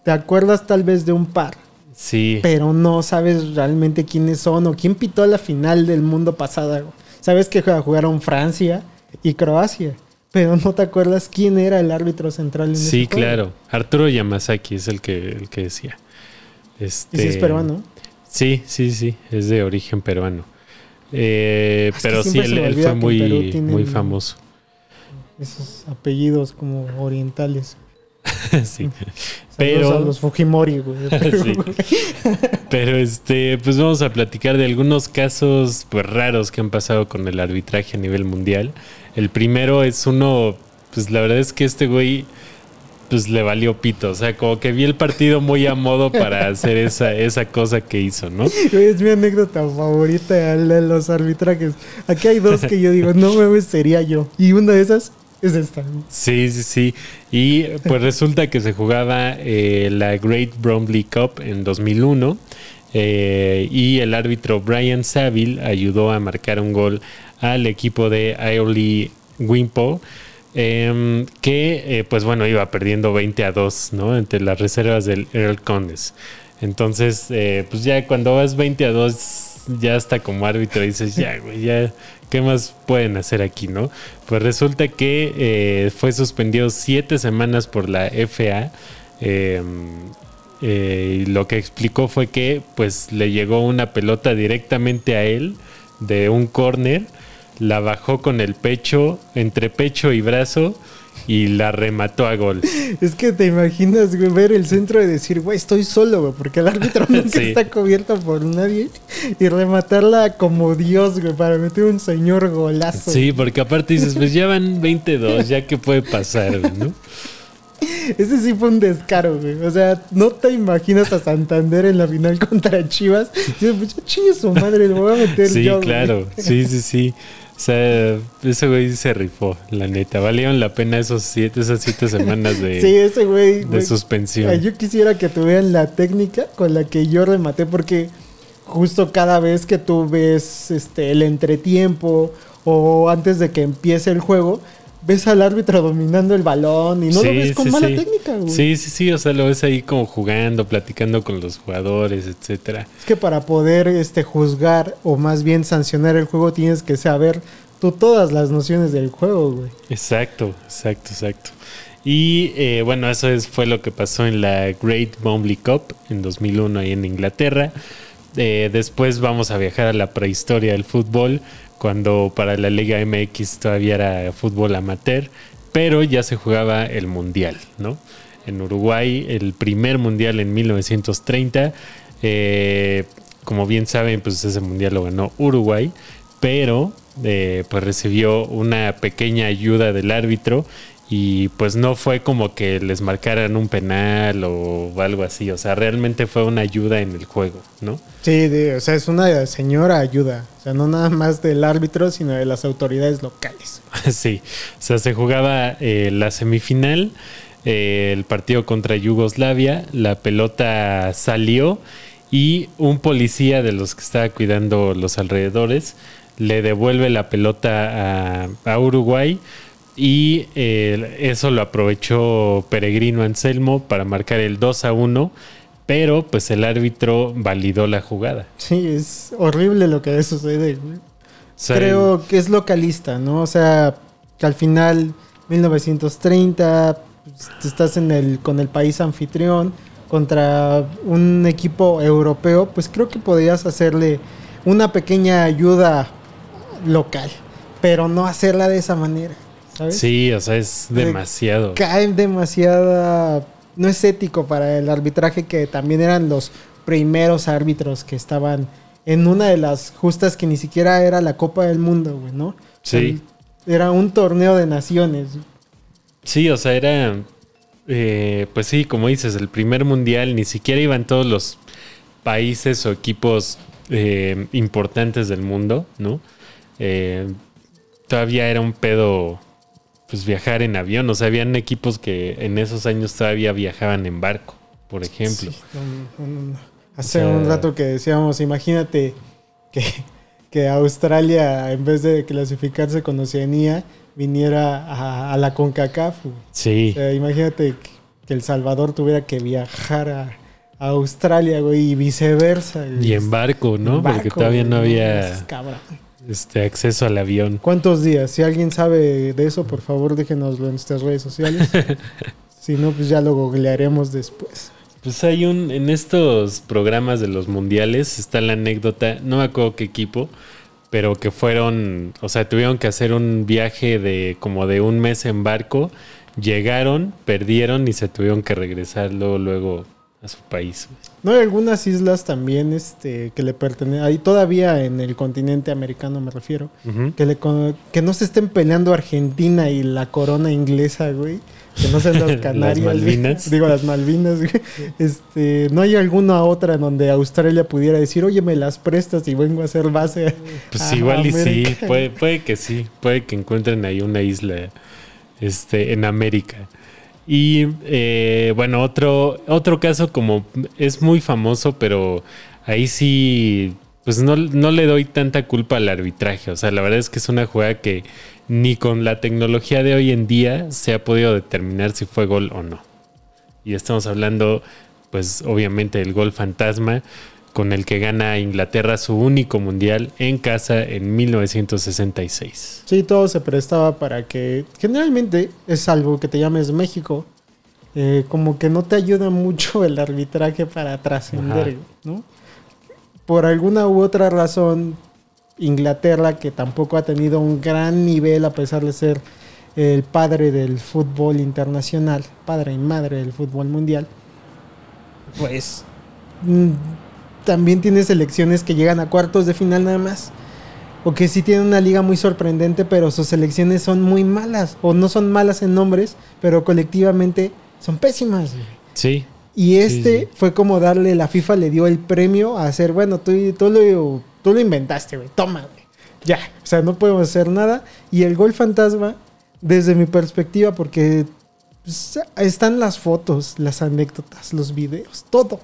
te acuerdas tal vez de un par, Sí, pero no sabes realmente quiénes son o quién pitó la final del mundo pasada. güey. Sabes que jugaron Francia y Croacia, pero no te acuerdas quién era el árbitro central en ese sí, juego. claro. Arturo Yamazaki es el que, el que decía. Este, Y si es peruano. Sí, sí, sí, es de origen peruano. Eh, pero sí, él, fue muy, muy famoso. Esos apellidos como orientales. [laughs] sí. Pero- a los Fujimori, güey. [laughs] Sí. güey. Pero este, pues vamos a platicar de algunos casos pues raros que han pasado con el arbitraje a nivel mundial. El primero es uno, pues la verdad es que este güey pues le valió pito, o sea, como que vi el partido muy a modo para [laughs] hacer esa, esa cosa que hizo, ¿no? Es mi anécdota favorita de los arbitrajes. Aquí hay dos que yo digo, no mames, sería yo. Y una de esas es esta. Sí, sí, sí. Y pues resulta que se jugaba eh, la Great Bromley Cup en 2001 eh, y el árbitro Brian Saville ayudó a marcar un gol al equipo de Ioli Wimpo. em, que eh, pues bueno iba perdiendo 20 a 2 ¿no? entre las reservas del Earl Condes entonces eh, pues ya cuando vas 20 a 2 ya hasta como árbitro dices ya güey ya qué más pueden hacer aquí no pues resulta que eh, fue suspendido siete semanas por la FA y lo que explicó fue que pues le llegó una pelota directamente a él de un córner la bajó con el pecho entre pecho y brazo y la remató a gol [laughs] Es que te imaginas, güey, ver el centro y decir, güey, estoy solo, güey, porque el árbitro [laughs] nunca Sí. está cubierto por nadie. Y rematarla como Dios, güey, para meter un señor golazo. Sí, porque aparte dices, pues ya van 22, ya que puede pasar, ¿no? [laughs] Ese sí fue un descaro, güey. O sea, no te imaginas a Santander en la final contra Chivas. Yo, pues, chingue su madre, lo voy a meter Sí, yo. güey. claro. Sí, sí, sí. O sea, ese güey se rifó, la neta. Valieron la pena esos siete, esas siete semanas de, [laughs] Sí, ese güey. de güey. suspensión. Yo quisiera que tuvieran la técnica con la que yo rematé, porque justo cada vez que tú ves este, el entretiempo o antes de que empiece el juego, ves al árbitro dominando el balón y no lo ves con sí, mala sí. técnica, güey. Sí, sí, sí. O sea, lo ves ahí como jugando, platicando con los jugadores, etcétera. Es que para poder este, juzgar o más bien sancionar el juego tienes que saber tú todas las nociones del juego, güey. Exacto, exacto, exacto. Y eh, bueno, eso es, fue lo que pasó en la Great Bombley Cup en 2001 ahí en Inglaterra. Eh, después vamos a viajar a la prehistoria del fútbol, cuando para la Liga MX todavía era fútbol amateur, pero ya se jugaba el Mundial, ¿no? En Uruguay, el primer Mundial en 1930. eh, como bien saben, pues ese Mundial lo ganó Uruguay, pero eh, pues recibió una pequeña ayuda del árbitro y pues no fue como que les marcaran un penal o algo así, o sea, realmente fue una ayuda en el juego, ¿no? Sí, de- o sea, es una señora ayuda. O sea, no nada más del árbitro, sino de las autoridades locales. [laughs] sí, o sea, se jugaba eh, la semifinal, eh, el partido contra Yugoslavia, la pelota salió y un policía de los que estaba cuidando los alrededores le devuelve la pelota a, a Uruguay y eh, eso lo aprovechó Peregrino Anselmo para marcar el 2 a 1, pero pues el árbitro validó la jugada. Sí, es horrible lo que sucede, güey. O sea, Creo que es localista, ¿no? O sea, que al final, 1930, pues, estás en el, con el país anfitrión contra un equipo europeo, pues creo que podrías hacerle una pequeña ayuda local, pero no hacerla de esa manera, ¿sabes? Sí, o sea, es De- demasiado. Cae demasiada... No es ético para el arbitraje que también eran los primeros árbitros que estaban en una de las justas que ni siquiera era la Copa del Mundo, güey, ¿no? Sí. Era un torneo de naciones. Sí, o sea, era, eh, pues sí, como dices, el primer mundial, ni siquiera iban todos los países o equipos eh, importantes del mundo, ¿no? Eh, todavía era un pedo, pues viajar en avión, o sea, habían equipos que en esos años todavía viajaban en barco, por ejemplo. Sí, no, no, no, no. Hace O sea- un rato que decíamos, imagínate que, que Australia, en vez de clasificarse con Oceanía, viniera a, a la CONCACAF. Sí, O sea, imagínate que, El Salvador tuviera que viajar a, a Australia, güey, y viceversa. güey. y en barco, ¿no? En Porque todavía no había cabrón. Este acceso al avión. ¿Cuántos días? Si alguien sabe de eso, por favor déjenoslo en nuestras redes sociales. [laughs] si no, pues ya lo googlearemos después. Pues hay un, en estos programas de los mundiales está la anécdota, no me acuerdo qué equipo, pero que fueron, o sea, tuvieron que hacer un viaje de como de un mes en barco, llegaron, perdieron y se tuvieron que regresar luego, luego a su país. No hay algunas islas también este, que le pertenecen, ahí todavía en el continente americano me refiero, que, le, que no se estén peleando Argentina y la corona inglesa, güey. Que no sean las [laughs] Las Canarias. güey. Malvinas. Digo, las Malvinas, güey. Este, no hay alguna otra en donde Australia pudiera decir, oye, me las prestas y vengo a hacer base. Pues a igual y sí, América". puede, puede que sí, puede que encuentren ahí una isla este, en América. Y eh, bueno, otro, otro caso como es muy famoso, pero ahí sí, pues no, no le doy tanta culpa al arbitraje. O sea, la verdad es que es una jugada que ni con la tecnología de hoy en día se ha podido determinar si fue gol o no. Y estamos hablando, pues obviamente, del gol fantasma con el que gana Inglaterra su único mundial en casa en 1966. Sí, todo se prestaba para que, generalmente, es algo que te llames México, eh, como que no te ayuda mucho el arbitraje para trascender, ¿no? Por alguna u otra razón, Inglaterra, que tampoco ha tenido un gran nivel a pesar de ser el padre del fútbol internacional, padre y madre del fútbol mundial, pues mm, también tiene selecciones que llegan a cuartos de final nada más. O que sí tienen una liga muy sorprendente, pero sus selecciones son muy malas. O no son malas en nombres, pero colectivamente son pésimas. Sí. Y este sí. fue como darle, la FIFA le dio el premio a hacer, bueno, tú, tú, lo, tú lo inventaste, güey, toma, güey. Ya, o sea, no podemos hacer nada. Y el gol fantasma, desde mi perspectiva, porque pues, están las fotos, las anécdotas, los videos, todo.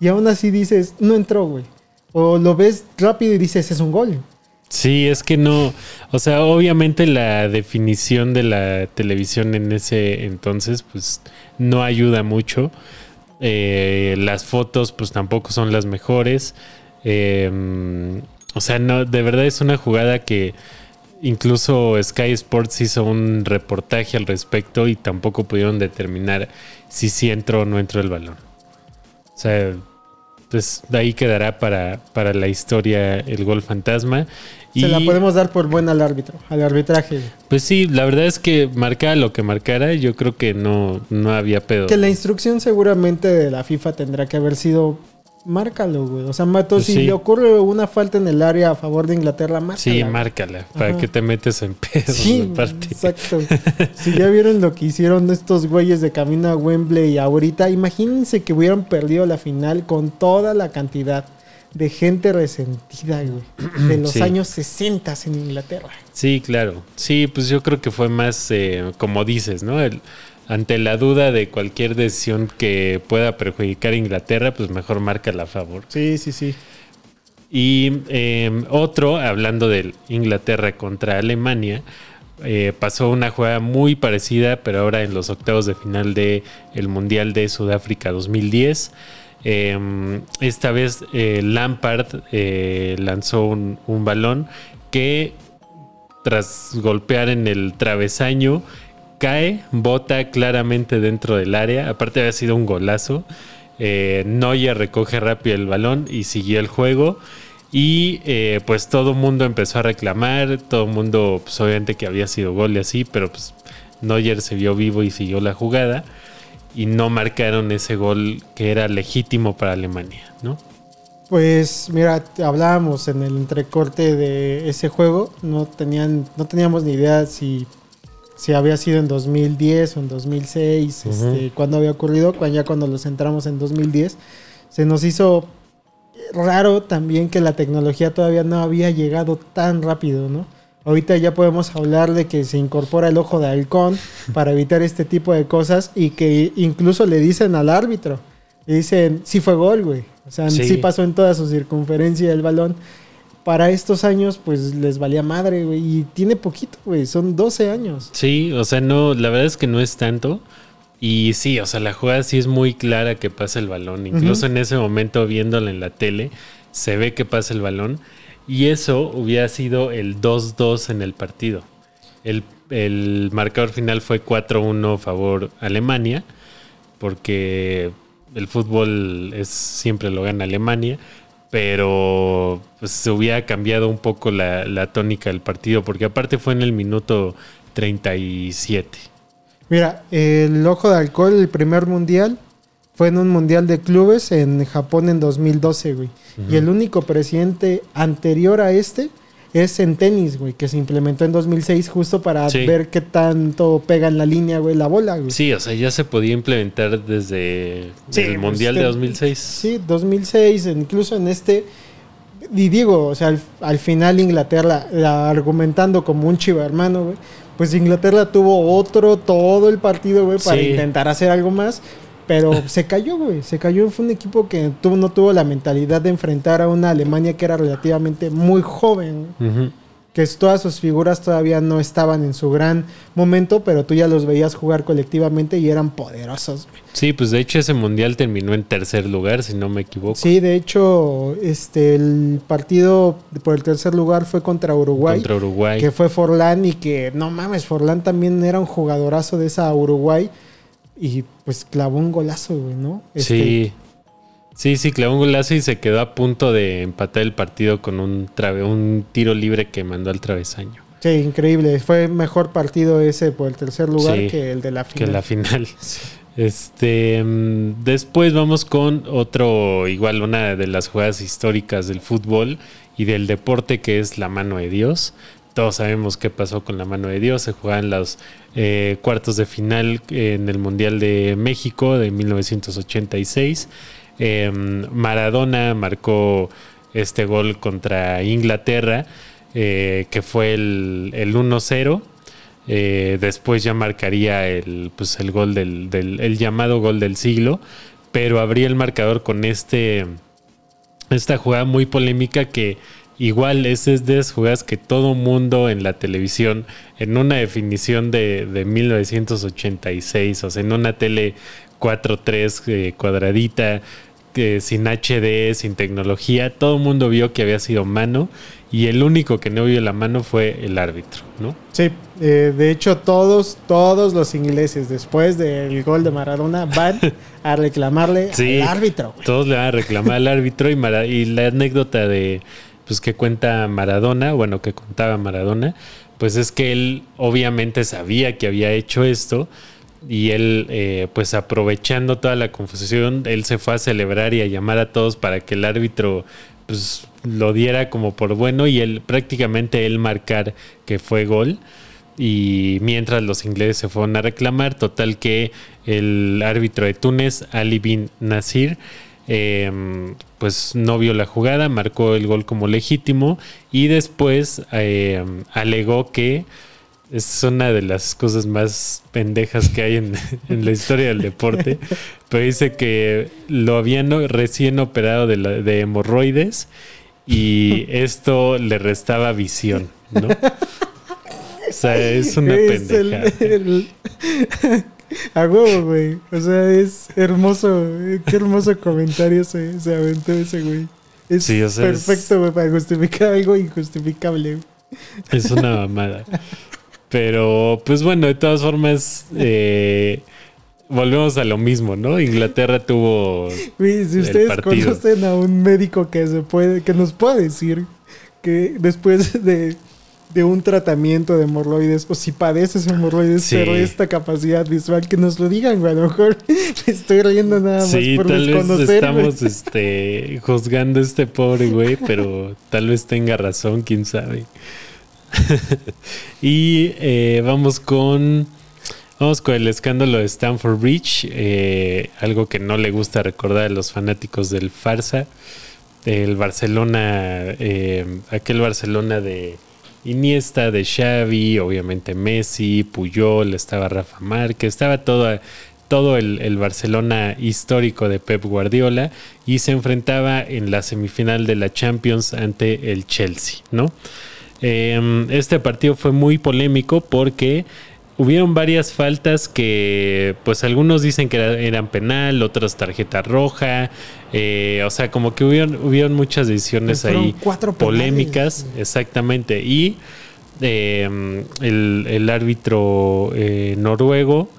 Y aún así dices, no entró, güey. O lo ves rápido y dices, es un gol. Sí, es que no, o sea, obviamente la definición de la televisión en ese entonces, pues no ayuda mucho. Eh, las fotos, pues tampoco son las mejores. Eh, o sea, no, de verdad es una jugada que incluso Sky Sports hizo un reportaje al respecto y tampoco pudieron determinar si sí entró o no entró el balón. O sea, pues de ahí quedará para, para la historia el gol fantasma. Se la podemos dar por buena al árbitro, al arbitraje. Pues sí, la verdad es que marcara lo que marcara, yo creo que no, no había pedo. Que la instrucción seguramente de la FIFA tendrá que haber sido márcalo, güey. O sea, Mato, Pues si sí. le ocurre una falta en el área a favor de Inglaterra, márcala. Sí, güey. márcala, para que te metes en pedos Sí, aparte. exacto. [laughs] si ya vieron lo que hicieron estos güeyes de camino a Wembley ahorita, imagínense que hubieran perdido la final con toda la cantidad de gente resentida, güey, de los Sí. años 60 en Inglaterra. Sí, claro. Sí, pues yo creo que fue más, eh, como dices, ¿no? El- ante la duda de cualquier decisión que pueda perjudicar a Inglaterra, pues mejor marca a favor. Sí, sí, sí. Y eh, otro, hablando del Inglaterra contra Alemania, eh, pasó una jugada muy parecida, pero ahora en los octavos de final de el Mundial de Sudáfrica 2010. Eh, esta vez eh, Lampard eh, lanzó un, un balón que tras golpear en el travesaño cae, bota claramente dentro del área. Aparte había sido un golazo. Eh, recoge rápido el balón y siguió el juego. Y eh, pues todo el mundo empezó a reclamar, todo el mundo, pues obviamente que había sido gol y así, pero pues Neuer se vio vivo y siguió la jugada y no marcaron ese gol que era legítimo para Alemania, ¿no? Pues mira, hablábamos en el entrecorte de ese juego, no tenían, no teníamos ni idea si, si había sido en 2010 o en 2006, Ujú. este, cuándo había ocurrido, cuando ya cuando los entramos en 2010, se nos hizo raro también que la tecnología todavía no había llegado tan rápido, ¿no? Ahorita ya podemos hablar de que se incorpora el ojo de halcón [laughs] para evitar este tipo de cosas y que incluso le dicen al árbitro, le dicen, sí fue gol, güey. O sea, Sí. sí, pasó en toda su circunferencia el balón. Para estos años, pues les valía madre, güey. Y tiene poquito, güey. Son 12 años. Sí, o sea, no, la verdad es que no es tanto. Y sí, o sea, la jugada sí es muy clara que pasa el balón. Incluso en ese momento, viéndola en la tele, se ve que pasa el balón. Y eso hubiera sido el 2-2 en el partido. El, el marcador final fue 4-1 favor Alemania, porque el fútbol es, siempre lo gana Alemania, pero pues, se hubiera cambiado un poco la, la tónica del partido, porque aparte fue en el minuto 37. Mira, el ojo de alcohol, el primer mundial, fue en un mundial de clubes en Japón en 2012, güey. Y el único presidente anterior a este es en tenis, güey, que se implementó en 2006 justo para Sí. ver qué tanto pega en la línea, güey, la bola, güey. Sí, o sea, ya se podía implementar desde Sí, el pues, Mundial de 2006. Sí, 2006, incluso en este. Y digo, o sea, al, al final Inglaterra, la- argumentando como un chiva hermano, güey, pues Inglaterra tuvo otro todo el partido, güey, para Sí. intentar hacer algo más. Pero se cayó, güey. Se cayó. Fue un equipo que tuvo, no tuvo la mentalidad de enfrentar a una Alemania que era relativamente muy joven. güey. Ujú. Que todas sus figuras todavía no estaban en su gran momento, pero tú ya los veías jugar colectivamente y eran poderosos, güey. Sí, pues de hecho ese Mundial terminó en tercer lugar, si no me equivoco. Sí, de hecho, este el partido por el tercer lugar fue contra Uruguay, Contra Uruguay. que fue Forlán y que no mames, Forlán también era un jugadorazo de esa Uruguay y pues clavó un golazo, güey, ¿no? Este, Sí. Sí, sí, clavó un golazo y se quedó a punto de empatar el partido con un, tiro libre que mandó al travesaño. Sí, increíble. Fue mejor partido ese por el tercer lugar Sí, que el de la Que final. la final. [laughs] Este, mm, después vamos con otro, igual una de las jugadas históricas del fútbol y del deporte que es la mano de Dios. Todos sabemos qué pasó con la mano de Dios. Se jugaban los eh, cuartos de final en el Mundial de México de 1986. Em, Maradona marcó este gol contra Inglaterra, eh, que fue el, el 1-0. Eh, después ya marcaría el, pues el gol del el llamado gol del siglo, pero abría el marcador con este esta jugada muy polémica que igual es, es de esas jugadas que todo mundo en la televisión, en una definición de, de 1986, o sea, en una tele 4.3 eh, cuadradita, eh, sin HD, sin tecnología, todo el mundo vio que había sido mano y el único que no vio la mano fue el árbitro, ¿no? Sí, eh, de hecho todos, todos los ingleses después del gol de Maradona van a reclamarle Sí, al árbitro. Todos le van a reclamar al árbitro y, Mara- y la anécdota de pues que cuenta Maradona, bueno, que contaba Maradona, pues es que él obviamente sabía que había hecho esto y él eh, pues aprovechando toda la confusión, él se fue a celebrar y a llamar a todos para que el árbitro pues lo diera como por bueno y él prácticamente él marcar que fue gol. Y mientras los ingleses se fueron a reclamar, total que el árbitro de Túnez, Ali bin Nasir, eh, pues no vio la jugada, marcó el gol como legítimo y después eh, alegó que es una de las cosas más pendejas que hay en, [laughs] en la historia del deporte, [laughs] pero dice que lo habían recién operado de, la- de hemorroides y [laughs] esto le restaba visión, ¿no? O sea, es una el- pendeja. el- a huevo, güey. O sea, es hermoso. eh, Qué hermoso comentario se, se aventó ese güey. Es Sí, o sea, es- perfecto, güey, para justificar algo injustificable. Es una mamada. Pero, pues bueno, de todas formas, eh, volvemos a lo mismo, ¿no? Inglaterra tuvo. Güey, si ustedes conocen a un médico que se puede, que nos puede decir que después de, de un tratamiento de hemorroides, o si padeces hemorroides, Sí. pero esta capacidad visual, que nos lo digan, güey. A lo mejor [laughs] me estoy riendo nada más Sí, por tal vez desconocer. güey. estamos [laughs] este, juzgando a este pobre güey, pero tal vez tenga razón, quién sabe. [laughs] y eh, vamos con. Vamos con el escándalo de Stanford Bridge, eh, algo que no le gusta recordar a los fanáticos del Farsa, el Barcelona, eh, aquel Barcelona de Iniesta, de Xavi, obviamente Messi, Puyol, estaba Rafa Márquez, estaba todo, todo el, el Barcelona histórico de Pep Guardiola y se enfrentaba en la semifinal de la Champions ante el Chelsea, ¿no? Eh, este partido fue muy polémico porque hubieron varias faltas que, pues algunos dicen que era- eran penal, otros tarjeta roja, eh, o sea, como que hubieron, hubieron muchas decisiones ahí cuatro polémicas, exactamente, y eh, el, el árbitro eh, noruego,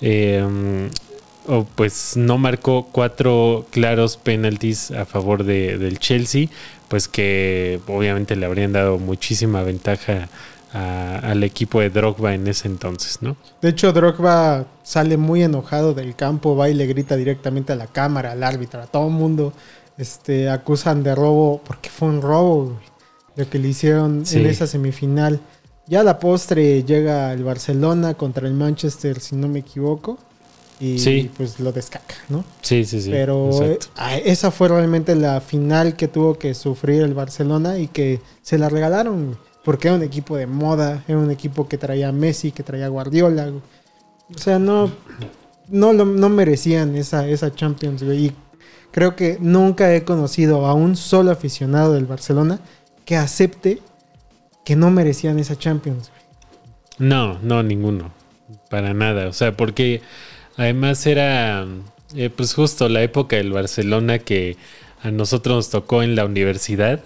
eh, o, pues no marcó cuatro claros penaltis a favor de- del Chelsea, pues que obviamente le habrían dado muchísima ventaja a- al equipo de Drogba en ese entonces, ¿no? De hecho, Drogba sale muy enojado del campo, va y le grita directamente a la cámara, al árbitro, a todo el mundo. Este, acusan de robo, porque fue un robo, lo que le hicieron Sí. en esa semifinal. Ya a la postre llega el Barcelona contra el Manchester, si no me equivoco, y Sí. pues lo descaca, ¿no? Sí, sí, sí. Pero exacto. ah, esa fue realmente la final que tuvo que sufrir el Barcelona y que se la regalaron, güey, porque era un equipo de moda, era un equipo que traía Messi, que traía Guardiola. O sea, no, no, no merecían esa, esa Champions, güey. Y creo que nunca he conocido a un solo aficionado del Barcelona que acepte que no merecían esa Champions. No, no, ninguno. Para nada. O sea, porque además era eh, pues justo la época del Barcelona que a nosotros nos tocó en la universidad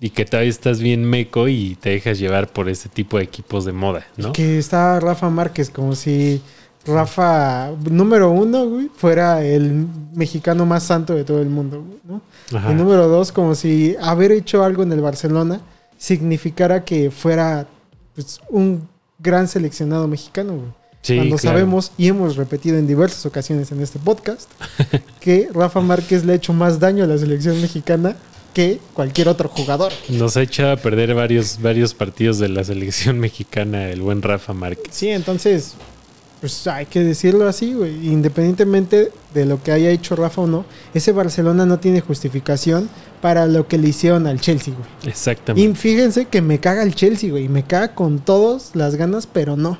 y que todavía estás bien meco y te dejas llevar por ese tipo de equipos de moda, ¿no? Que está Rafa Márquez, como si Rafa, número uno, güey, fuera el mexicano más santo de todo el mundo, güey, ¿no? Ajá. Y número dos, como si haber hecho algo en el Barcelona significara que fuera pues, un gran seleccionado mexicano, güey. Sí, Cuando claro. sabemos y hemos repetido en diversas ocasiones en este podcast [laughs] que Rafa Márquez le ha hecho más daño a la selección mexicana que cualquier otro jugador. Nos ha echado a perder varios, varios partidos de la selección [laughs] mexicana el buen Rafa Márquez. Sí, entonces, pues hay que decirlo así, güey. Independientemente de lo que haya hecho Rafa o no, ese Barcelona no tiene justificación para lo que le hicieron al Chelsea, güey. Y Exactamente. fíjense que me caga el Chelsea, güey. Me caga con todas las ganas, pero no.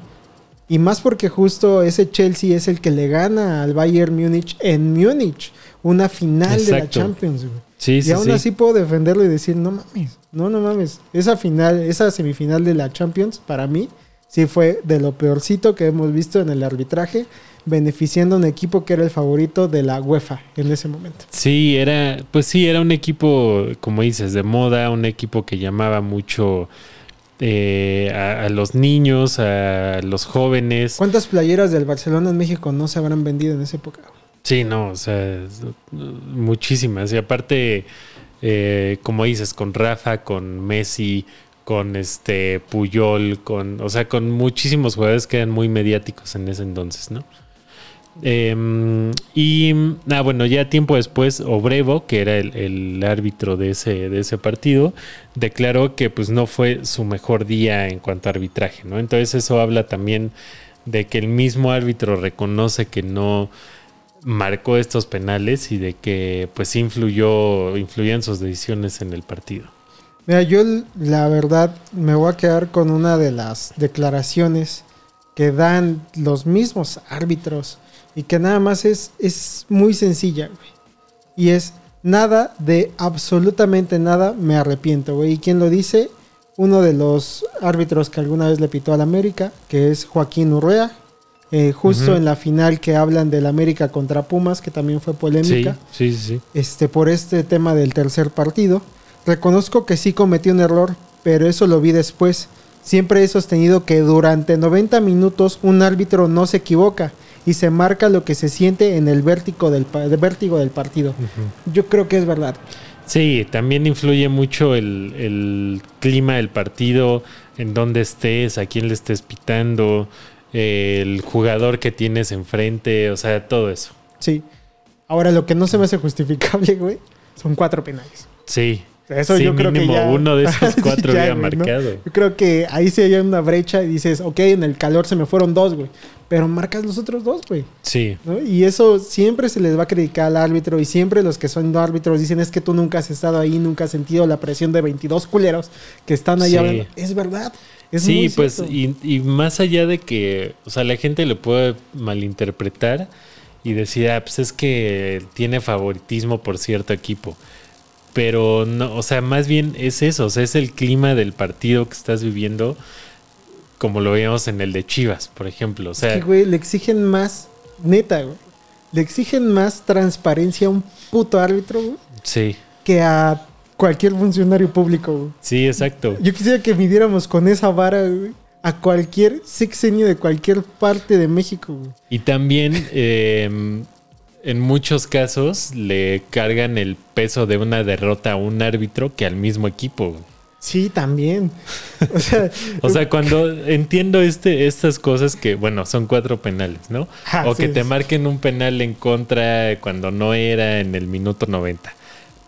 Y más porque justo ese Chelsea es el que le gana al Bayern Múnich en Múnich. Una final de la. Champions, güey. Sí, y sí, aún sí. así puedo defenderlo y decir, no mames, no, no mames. Esa final, esa semifinal de la Champions, para mí, sí fue de lo peorcito que hemos visto en el arbitraje, beneficiando a un equipo que era el favorito de la UEFA en ese momento. Sí, era, pues sí, era un equipo, como dices, de moda, un equipo que llamaba mucho eh, a, a los niños, a los jóvenes. ¿Cuántas playeras del Barcelona en México no se habrán vendido en esa época? Sí, no, o sea, es- muchísimas. Y aparte, eh, como dices, con Rafa, con Messi, con este Puyol, con, o sea, con muchísimos jugadores que eran muy mediáticos en ese entonces, ¿no? Em, y ah, bueno, ya tiempo después, Obrevo, que era el, el árbitro de ese, de ese partido, declaró que pues no fue su mejor día en cuanto a arbitraje, ¿no? Entonces eso habla también de que el mismo árbitro reconoce que no marcó estos penales y de que pues influyó, influían sus decisiones en el partido. Mira, yo la verdad me voy a quedar con una de las declaraciones que dan los mismos árbitros y que nada más es, es muy sencilla. Y es nada de absolutamente nada me arrepiento. ¿Y quién lo dice? Uno de los árbitros que alguna vez le pitó al América, que es Joaquín Urrea. Eh, justo en la final que hablan del América contra Pumas, que también fue polémica sí, sí, sí. este, por este tema del tercer partido. Reconozco que sí cometí un error, pero eso lo vi después. Siempre he sostenido que durante 90 minutos un árbitro no se equivoca y se marca lo que se siente en el vértigo del, el vértigo del partido. Yo creo que es verdad. Sí, también influye mucho el, el clima del partido, en dónde estés, a quién le estés pitando, el jugador que tienes enfrente, o sea, todo eso. Sí. Ahora, lo que no se me hace justificable, güey, son cuatro penales. Sí. Eso Sí, yo creo que mínimo ya- uno de esos [laughs] cuatro ya, había güey, ¿no? marcado. Yo creo que ahí sí hay una brecha y dices, ok, en el calor se me fueron dos, güey. Pero marcas los otros dos, güey. Sí, ¿no? Y eso siempre se les va a criticar al árbitro y siempre los que son árbitros dicen es que tú nunca has estado ahí, nunca has sentido la presión de 22 culeros que están ahí Sí. hablando. Es verdad. Es sí, pues, y más allá de que, o sea, la gente lo puede malinterpretar y decir, ah, pues es que tiene favoritismo por cierto equipo. Pero no, o sea, más bien es eso, o sea, es el clima del partido que estás viviendo, como lo veíamos en el de Chivas, por ejemplo. O sea, Es que, güey, le exigen más, neta, güey. Le exigen más transparencia a un puto árbitro, güey, sí, que a cualquier funcionario público, güey. sí, exacto. Yo quisiera que midiéramos con esa vara, güey, a cualquier sexenio de cualquier parte de México, güey. Y también eh, en muchos casos le cargan el peso de una derrota a un árbitro que al mismo equipo. Sí, también. O sea, [laughs] O sea, cuando entiendo este, estas cosas que, bueno, son cuatro penales, ¿no? Ah, o sí, que te marquen un penal en contra cuando no era en el minuto 90.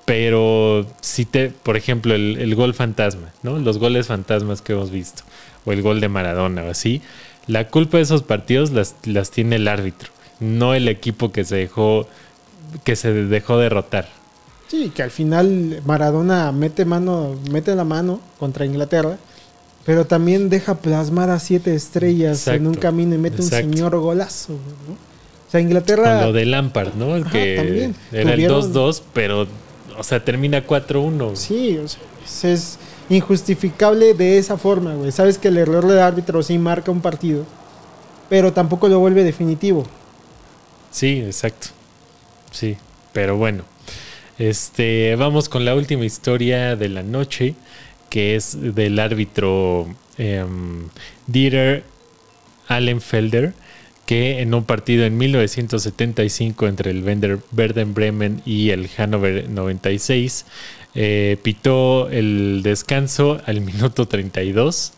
Pero si te, por ejemplo, el, el gol fantasma, ¿no? Los goles fantasmas que hemos visto, o el gol de Maradona o así, la culpa de esos partidos las, las tiene el árbitro, no el equipo que se dejó, que se dejó derrotar. Sí, que al final Maradona mete mano, mete la mano contra Inglaterra, pero también deja plasmadas siete estrellas en un camino y mete exacto. un señor golazo, ¿no? O sea, Inglaterra. Con lo de Lampard, ¿no? Ajá, que también. era Tuvieron- el 2-2, pero, o sea, termina 4-1. Sí, o sea, es, injustificable de esa forma, güey. Sabes que el error del árbitro sí marca un partido, pero tampoco lo vuelve definitivo. Sí, exacto. Sí, pero bueno. Este, vamos con la última historia de la noche, que es del árbitro em, Dieter Allenfelder, que en un partido en 1975 entre el Werder Bremen y el Hannover 96 eh, pitó el descanso al [laughs] minuto 32.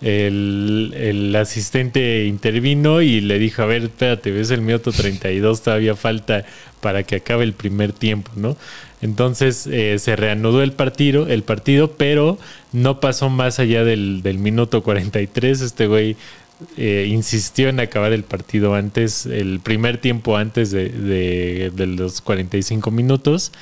El, el asistente intervino y le dijo, a ver, espérate, ves el minuto 32, todavía falta para que acabe el primer tiempo, ¿no? Entonces eh, se reanudó el partido, el partido, pero no pasó más allá del, del minuto 43. Este güey eh, insistió en acabar el partido antes, el primer tiempo antes de, de- de los 45 minutos.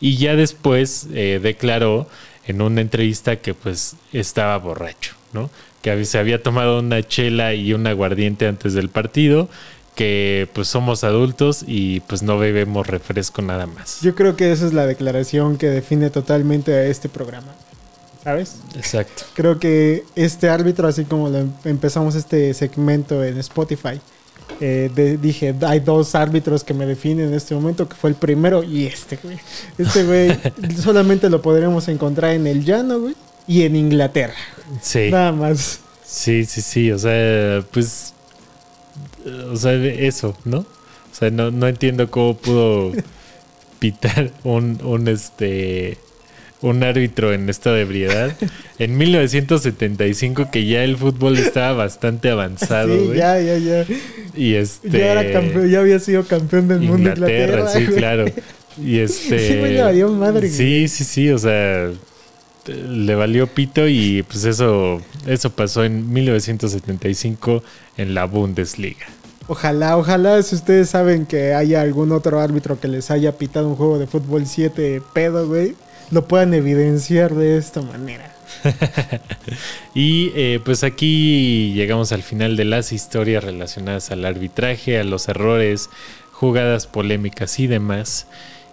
Y ya después eh, declaró en una entrevista que pues estaba borracho, ¿no? Que se había tomado una chela y un aguardiente antes del partido, que pues somos adultos y pues no bebemos refresco nada más. Yo creo que esa es la declaración que define totalmente a este programa. ¿Sabes? Exacto. Creo que este árbitro, así como lo em- empezamos este segmento en Spotify, eh, de- dije, hay dos árbitros que me definen en este momento, que fue el primero y este, güey. Este güey [laughs] solamente lo podremos encontrar en el llano, güey, y en Inglaterra. Sí. Nada más. Sí, sí, sí, o sea, pues, eh, o sea, eso, ¿no? O sea, no, no entiendo cómo pudo [laughs] pitar un, un, este, un árbitro en estado de ebriedad [laughs] en 1975 que ya el fútbol estaba bastante avanzado, sí, güey. ya, ya, ya. Y este... Ya era campeón, ya había sido campeón del mundo Inglaterra, Inglaterra. sí, claro. Y [laughs] este. Sí, me valió madre. Sí, sí, sí. O sea, le valió pito y pues eso, eso pasó en 1975 en la Bundesliga. Ojalá, ojalá, si ustedes saben que haya algún otro árbitro que les haya pitado un juego de fútbol 7 pedo, güey, lo puedan evidenciar de esta manera. [laughs] Y eh, pues aquí llegamos al final de las historias relacionadas al arbitraje, a los errores, jugadas polémicas y demás.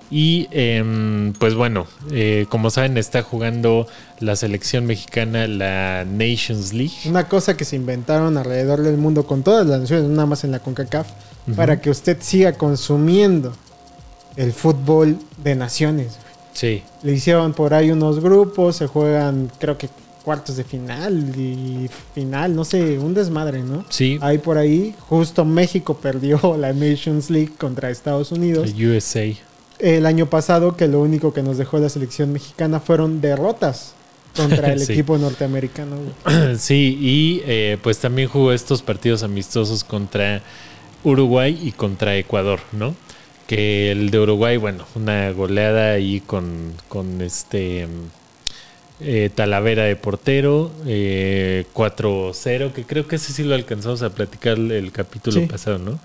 Y em, pues bueno, eh, como saben, está jugando la selección mexicana la Nations League. Una cosa que se inventaron alrededor del mundo con todas las naciones, nada más en la CONCACAF, para que usted siga consumiendo el fútbol de naciones. Sí, Le hicieron por ahí unos grupos, se juegan creo que cuartos de final y final, no sé, un desmadre, ¿no? sí, Ahí por ahí, justo México [laughs] perdió la Nations League contra Estados Unidos. el USA. El año pasado, que lo único que nos dejó la selección mexicana fueron derrotas contra [laughs] el Sí. equipo norteamericano. güey. [clears throat] Sí, y eh, pues también jugó estos partidos amistosos contra Uruguay y contra Ecuador, ¿no? Que el de Uruguay, bueno, una goleada ahí con, con este eh, Talavera de portero, eh, 4-0, que creo que ese sí lo alcanzamos a platicar el capítulo Sí. pasado, ¿no?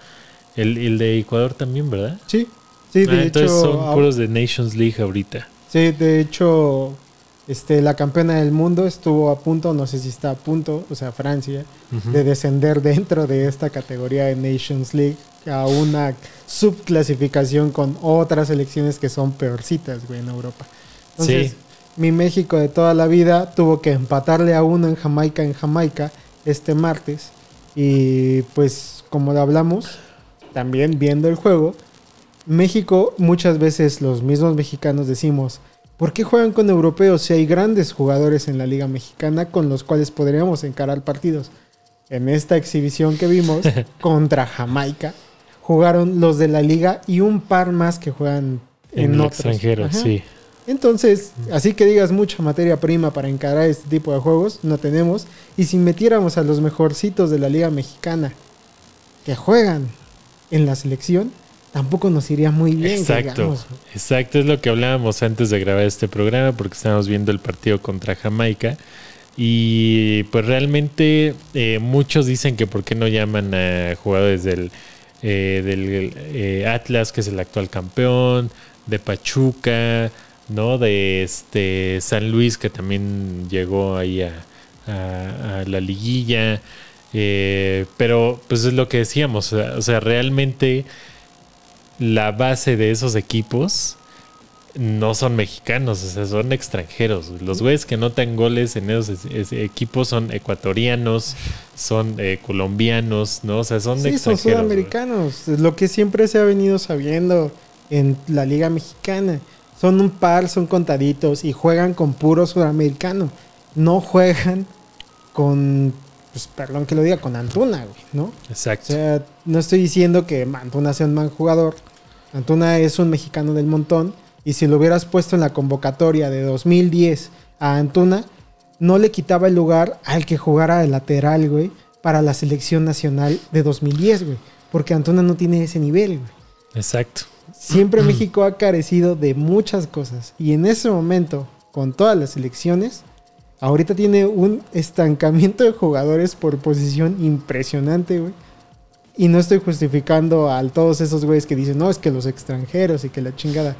El, el de Ecuador también, ¿verdad? Sí, sí, de Ah, entonces hecho. son ah, puros de Nations League ahorita. Sí, de hecho, este, la campeona del mundo estuvo a punto, no sé si está a punto, o sea, Francia, de descender [laughs] dentro de esta categoría de Nations League a una subclasificación con otras selecciones que son peorcitas, güey, en Europa. Entonces, Sí. mi México de toda la vida tuvo que empatarle a uno en Jamaica, en Jamaica, este martes. Y pues, como lo hablamos, también viendo el juego, México, muchas veces los mismos mexicanos decimos, ¿por qué juegan con europeos si hay grandes jugadores en la Liga Mexicana con los cuales podríamos encarar partidos? En esta exhibición que vimos [laughs] contra Jamaica, jugaron los de la liga y un par más que juegan En, en, otros. extranjero, Ajá. sí. Entonces, así que digas mucha materia prima para encarar este tipo de juegos, no tenemos. Y si metiéramos a los mejorcitos de la Liga Mexicana que juegan en la selección, tampoco nos iría muy bien. Exacto, digamos. exacto, es lo que hablábamos antes de grabar este programa porque estábamos viendo el partido contra Jamaica y pues realmente eh, muchos dicen que por qué no llaman a jugadores del, eh, del eh, Atlas, que es el actual campeón, de Pachuca, ¿no? De este San Luis, que también llegó ahí a, la liguilla. eh, pero pues es lo que decíamos, o sea, realmente la base de esos equipos no son mexicanos, o sea, son extranjeros. Los güeyes que notan goles en esos es- es- equipos son ecuatorianos, son eh, colombianos, ¿no? O sea, son Sí, son extranjeros. güey. sudamericanos. Es lo que siempre se ha venido sabiendo en la Liga Mexicana. Son un par, son contaditos y juegan con puro sudamericano. No juegan con, pues perdón que lo diga, con Antuna, güey, ¿no? O Exacto. sea, no estoy diciendo que Antuna sea un mal jugador. Antuna es un mexicano del montón. Y si lo hubieras puesto en la convocatoria de 2010 a Antuna, no le quitaba el lugar al que jugara de lateral, güey, para la selección nacional de 2010, güey. Porque Antuna no tiene ese nivel, güey. Exacto. siempre [clears throat] México ha carecido de muchas cosas. Y en ese momento, con todas las elecciones, ahorita tiene un estancamiento de jugadores por posición impresionante, güey. Y no estoy justificando a todos esos güeyes que dicen, no, es que los extranjeros y que la chingada.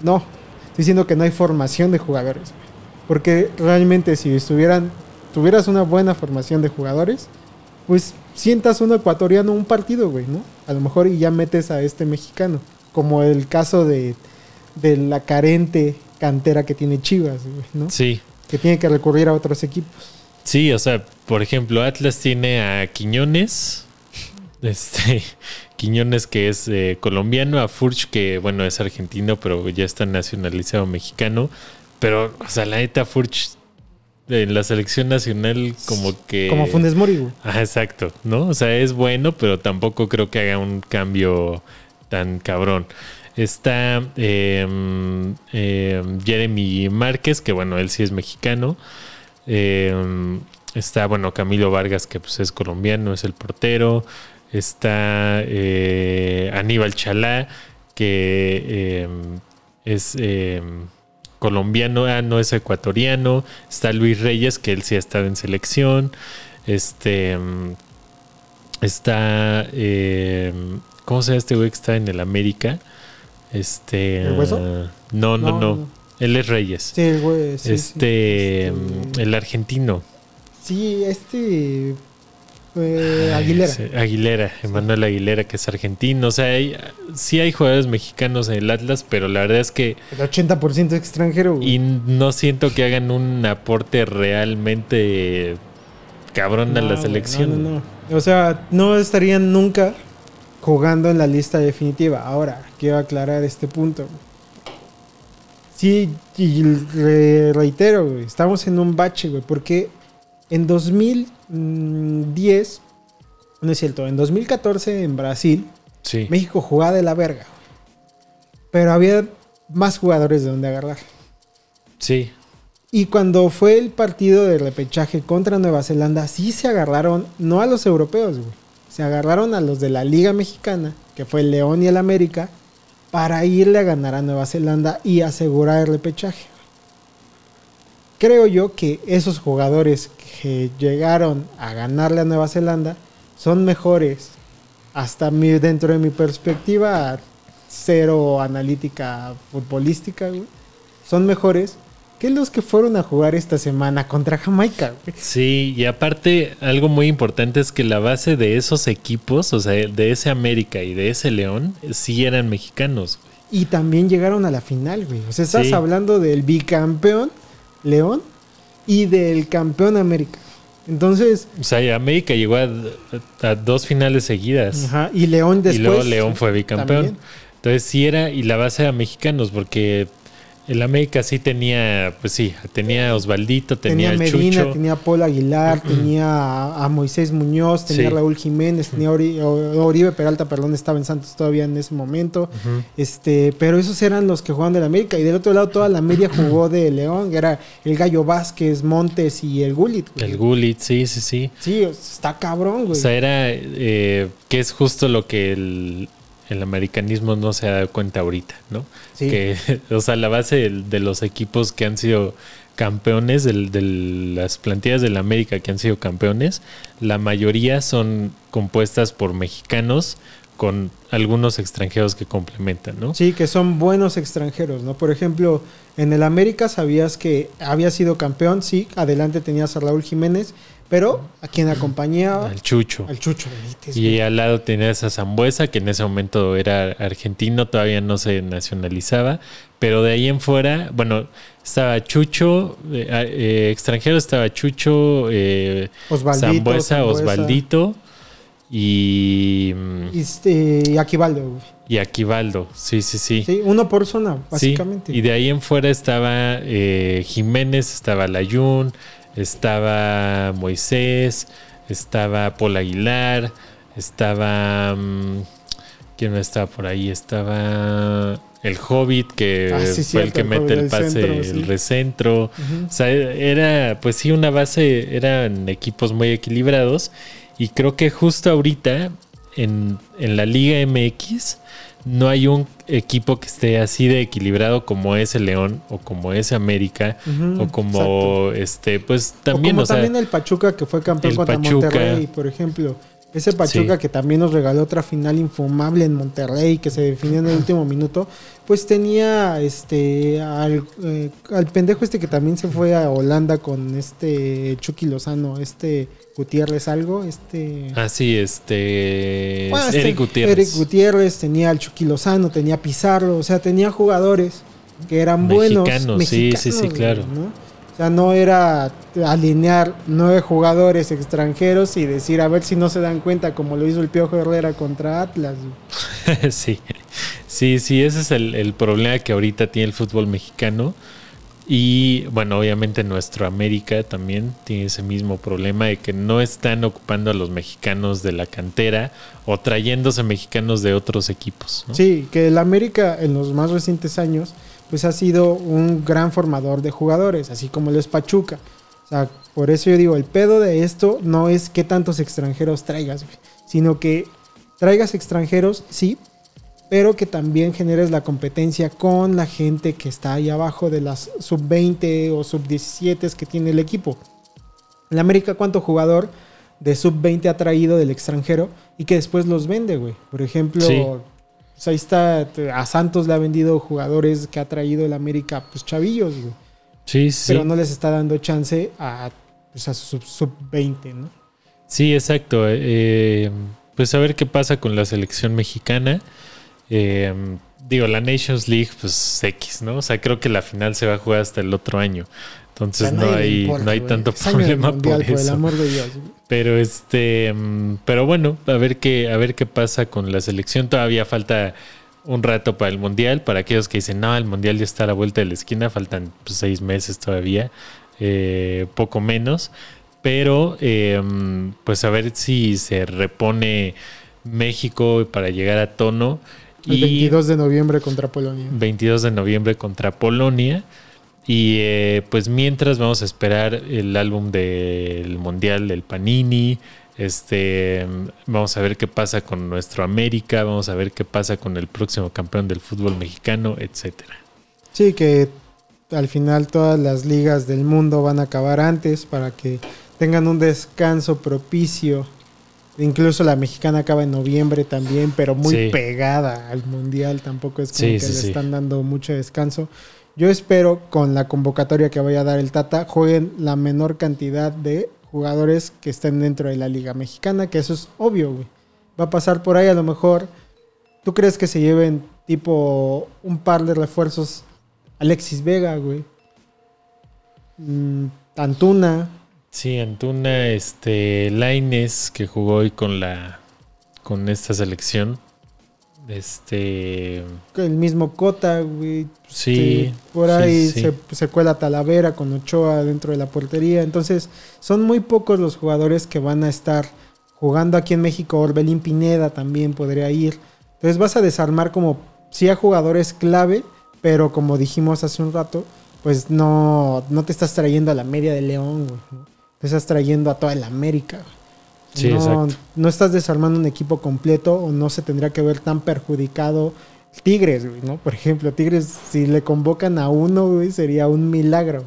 No, estoy diciendo que no hay formación de jugadores. güey. Porque realmente si estuvieran, tuvieras una buena formación de jugadores, pues sientas un ecuatoriano un partido, güey, ¿no? A lo mejor y ya metes a este mexicano. Como el caso de, de la carente cantera que tiene Chivas, güey, ¿no? Sí, Que tiene que recurrir a otros equipos. sí, o sea, por ejemplo, Atlas tiene a Quiñones, [laughs] este, Quiñones que es eh, colombiano, a Furch que, bueno, es argentino, pero ya está nacionalizado mexicano. Pero, o sea, la neta, Furch en la selección nacional como que... Como Funes Mori, güey. Ajá, exacto, ¿no? O sea, es bueno, pero tampoco creo que haga un cambio tan cabrón. Está eh, eh, Jeremy Márquez, que bueno, él sí es mexicano. Eh, está, bueno, Camilo Vargas, que pues es colombiano, es el portero. Está eh, Aníbal Chalá, que es colombiano, ah, no es ecuatoriano. Está Luis Reyes, que él sí ha estado en selección. Este mm, está eh, ¿cómo se llama este güey que está en el América? Este ¿El Hueso? ah, no, no, No. Él es Reyes. Sí, güey. sí, sí. este, Este- mm, el argentino. Sí, este. Eh, Aguilera. Sí, Aguilera, Emanuel Aguilera, que es argentino. O sea, hay, sí hay jugadores mexicanos en el Atlas, pero la verdad es que El 80% extranjero, güey. y no siento que hagan un aporte realmente cabrón a la selección. no, no, no. O sea, no estarían nunca jugando en la lista definitiva. Ahora, quiero aclarar este punto. Sí, y re- reitero, güey, estamos en un bache, güey, porque en 2010, no es cierto, en 2014 en Brasil, Sí. México jugaba de la verga. Pero había más jugadores de donde agarrar. Sí. Y cuando fue el partido de repechaje contra Nueva Zelanda, sí se agarraron, no a los europeos, güey. Se agarraron a los de la Liga Mexicana, que fue el León y el América, para irle a ganar a Nueva Zelanda y asegurar el repechaje. Creo yo que esos jugadores que llegaron a ganarle a Nueva Zelanda son mejores, hasta mi, dentro de mi perspectiva, cero analítica futbolística, güey. Son mejores que los que fueron a jugar esta semana contra Jamaica, güey. Sí, y aparte, algo muy importante es que la base de esos equipos, o sea, de ese América y de ese León, sí eran mexicanos. güey. Y también llegaron a la final, güey. O sea, estás Sí. hablando del bicampeón León y del campeón América. Entonces, O sea, América llegó a, a dos finales seguidas. ajá, y León después. y luego León fue bicampeón. también. Entonces sí era, y la base era mexicanos, porque el América sí tenía, pues sí, tenía a Osvaldito, tenía, Tenía, Medina, Chucho. tenía a Paul Aguilar, tenía a, a Moisés Muñoz, tenía Sí. Raúl Jiménez, tenía Ori- o- Oribe Peralta, perdón, estaba en Santos todavía en ese momento. Este, pero esos eran los que jugaban del América. Y del otro lado, toda la media [clears throat] jugó de León, que era el Gallo Vázquez, Montes y el Gullit. güey. El Gullit, sí, sí, sí. Sí, está cabrón, O güey. sea, era eh, que es justo lo que el, el americanismo no se ha dado cuenta ahorita, ¿no? Sí. Que, [laughs] o sea, la base de, los equipos que han sido campeones, de las plantillas del América que han sido campeones, la mayoría son compuestas por mexicanos con algunos extranjeros que complementan, ¿no? Sí, que son buenos extranjeros, ¿no? Por ejemplo, en el América sabías que había sido campeón, sí, adelante tenías a Raúl Jiménez, pero a quien acompañaba Al Chucho. al Chucho Benítez. Y al lado tenías a Zambuesa, que en ese momento era argentino, todavía no se nacionalizaba. Pero de ahí en fuera, bueno, estaba Chucho, eh, eh, extranjero estaba Chucho, eh, Osvaldito, Zambuesa, Zambuesa. Osvaldito y, mm, Y, este, y Aquivaldo, y Aquivaldo. Sí, sí, sí. Sí, uno por zona, Sí, básicamente. Y de ahí en fuera estaba eh, Jiménez, estaba Layún, estaba Moisés, estaba Paul Aguilar, estaba. mm, ¿Quién no estaba por ahí? Estaba el Hobbit, que Ah, sí, fue el que el mete Hobbit el pase, centro, el recentro. O sea, era, pues sí, una base, eran equipos muy equilibrados. Y creo que justo ahorita, en, en la Liga MX, no hay un equipo que esté así de equilibrado como es el León o como es América o como este pues también o como o sea, también el Pachuca que fue campeón el contra Pachuca. Monterrey, por ejemplo. Ese Pachuca Sí. que también nos regaló otra final infumable en Monterrey que se definió en el último minuto, pues tenía este al, eh, al pendejo este que también se fue a Holanda con este Chucky Lozano, este Gutiérrez algo, este este Bueno, este, Eric Gutiérrez. Eric Gutiérrez, tenía al Chucky Lozano, tenía Pizarro, o sea, tenía jugadores que eran buenos. Mexicanos, sí, sí, sí, claro. ¿no? O sea, no era alinear nueve jugadores extranjeros y decir a ver si no se dan cuenta como lo hizo el Piojo Herrera contra Atlas. [laughs] sí, sí, sí, ese es el, el problema que ahorita tiene el fútbol mexicano. Y bueno, obviamente nuestro América también tiene ese mismo problema de que no están ocupando a los mexicanos de la cantera o trayéndose mexicanos de otros equipos. ¿no? Sí, que el América en los más recientes años pues ha sido un gran formador de jugadores, así como lo es Pachuca. O sea, por eso yo digo, el pedo de esto no es qué tantos extranjeros traigas, sino que traigas extranjeros, sí, pero que también generes la competencia con la gente que está ahí abajo de las sub-20 o sub-17 que tiene el equipo. El América, ¿cuánto jugador de sub-20 ha traído del extranjero y que después los vende, güey? Por ejemplo. Pues ahí está, a Santos le ha vendido jugadores que ha traído el América, pues chavillos, güey. Sí, sí. Pero no les está dando chance a, pues, a su sub-20, ¿no? Sí, exacto. Eh, pues a ver qué pasa con la selección mexicana. Eh, digo, la Nations League, pues X, ¿no? O sea, creo que la final se va a jugar hasta el otro año. Entonces no hay, importa, no hay tanto problema mundial, por Por el eso. amor de Dios. Pero este, pero bueno, a ver qué, a ver qué pasa con la selección. Todavía falta un rato para el mundial. Para aquellos que dicen, no, el mundial ya está a la vuelta de la esquina, faltan pues, seis meses todavía, eh, poco menos. Pero eh, pues a ver si se repone México para llegar a tono. El 22 de noviembre contra Polonia. 22 de noviembre contra Polonia. Y eh, pues mientras vamos a esperar el álbum del Mundial del Panini. Este, vamos a ver qué pasa con nuestro América, vamos a ver qué pasa con el próximo campeón del fútbol mexicano, etcétera. Sí, que al final todas las ligas del mundo van a acabar antes para que tengan un descanso propicio. Incluso la mexicana acaba en noviembre también, pero muy Sí. pegada al mundial. Tampoco es como Sí, que sí, le están dando mucho descanso. Yo espero con la convocatoria que vaya a dar el Tata jueguen la menor cantidad de jugadores que estén dentro de la liga mexicana, que eso es obvio, güey. Va a pasar por ahí a lo mejor. ¿Tú crees que se lleven tipo un par de refuerzos Alexis Vega, güey. Mm, Antuna. Sí, Antuna, este, Laines, que jugó hoy con la, con esta selección. Este, El mismo Cota, güey. sí. Este, por ahí sí. Se, se cuela Talavera con Ochoa dentro de la portería. Entonces, son muy pocos los jugadores que van a estar jugando aquí en México. Orbelín Pineda también podría ir. Entonces, vas a desarmar como sí a jugadores clave, pero como dijimos hace un rato, pues no, no te estás trayendo a la media de León, güey. Te estás trayendo a toda la América. güey. Sí, no, exacto. no estás desarmando un equipo completo o no se tendría que ver tan perjudicado Tigres, güey, ¿no? Por ejemplo, Tigres, si le convocan a uno, güey, sería un milagro.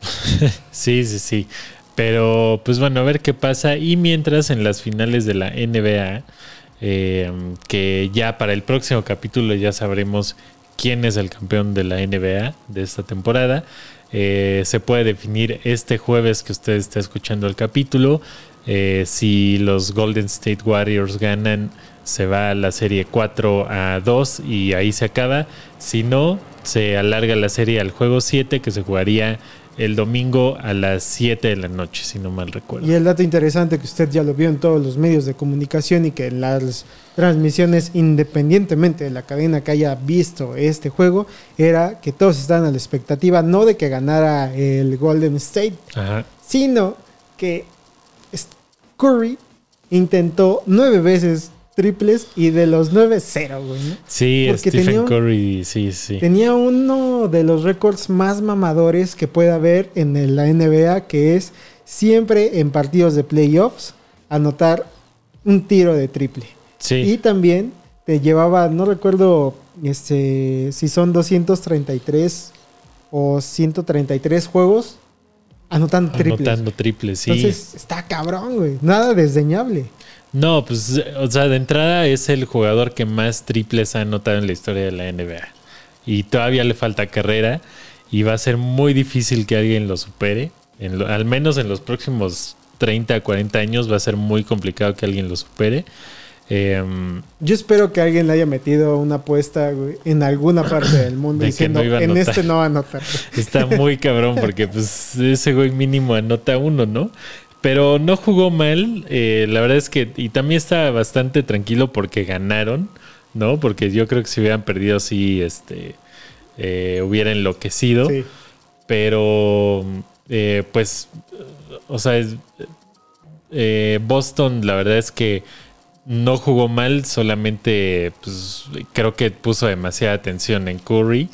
[laughs] Sí, sí, sí. Pero pues bueno, a ver qué pasa. Y mientras en las finales de la NBA, eh, que ya para el próximo capítulo ya sabremos quién es el campeón de la NBA de esta temporada. Eh, se puede definir este jueves que usted está escuchando el capítulo. Eh, si los Golden State Warriors ganan, se va a la serie 4 a 2 y ahí se acaba. Si no, se alarga la serie al juego 7 que se jugaría el domingo a las 7 de la noche, si no mal recuerdo. Y el dato interesante que usted ya lo vio en todos los medios de comunicación y que en las transmisiones, independientemente de la cadena que haya visto este juego, era que todos estaban a la expectativa no de que ganara el Golden State, Ajá. sino que Curry intentó nueve veces triples y de los nueve, cero, güey. ¿no? Sí, Porque Stephen tenía Curry, sí, sí. Tenía uno de los récords más mamadores que puede haber en la NBA, que es siempre en partidos de playoffs anotar un tiro de triple. Sí, Y también te llevaba, no recuerdo este, si son 233 o 133 juegos anotando triples. Anotando triples, sí. Entonces está cabrón, güey. Nada desdeñable. No, pues, o sea, de entrada es el jugador que más triples ha anotado en la historia de la NBA. Y todavía le falta carrera y va a ser muy difícil que alguien lo supere. En lo- al menos en los próximos 30, 40 años va a ser muy complicado que alguien lo supere. Em, Yo espero que alguien le haya metido una apuesta güey, en alguna parte del [coughs] mundo De que diciendo no iba a en anotar". este no va a anotar. [laughs] Está muy cabrón porque pues ese güey mínimo anota uno, ¿no? Pero no jugó mal, eh, la verdad es que, y también está bastante tranquilo porque ganaron, ¿no? Porque yo creo que si hubieran perdido sí, este, eh, hubiera enloquecido, Sí. pero eh, pues, o sea, es- eh, Boston la verdad es que no jugó mal, solamente pues, creo que puso demasiada atención en Curry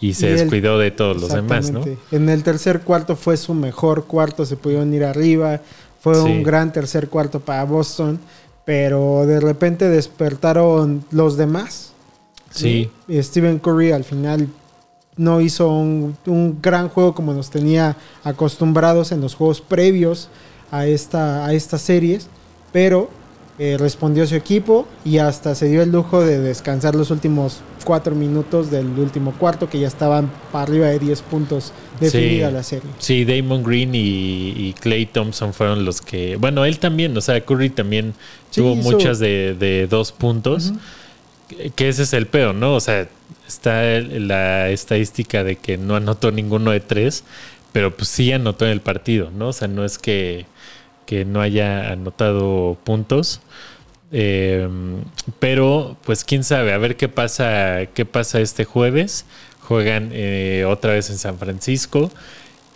y se Y él- descuidó de todos los demás, ¿no? En el tercer cuarto fue su mejor cuarto, se pudieron ir arriba. Fue Sí. un gran tercer cuarto para Boston, pero de repente despertaron los demás. Sí, Y Stephen Curry al final no hizo un, un gran juego como nos tenía acostumbrados en los juegos previos a, esta, a estas series, pero eh, respondió su equipo y hasta se dio el lujo de descansar los últimos cuatro minutos del último cuarto, que ya estaban para arriba de 10 puntos definida Sí. la serie. sí, Damon Green y, Clay Thompson fueron los que, bueno, él también, o sea, Curry también Sí, tuvo hizo- muchas de, de dos puntos, que- que ese es el peor, ¿no? O sea, está la estadística de que no anotó ninguno de tres, pero pues sí anotó en el partido, ¿no? O sea, no es que, que no haya anotado puntos. Eh, pero, pues quién sabe, a ver qué pasa, qué pasa este jueves. Juegan eh, otra vez en San Francisco.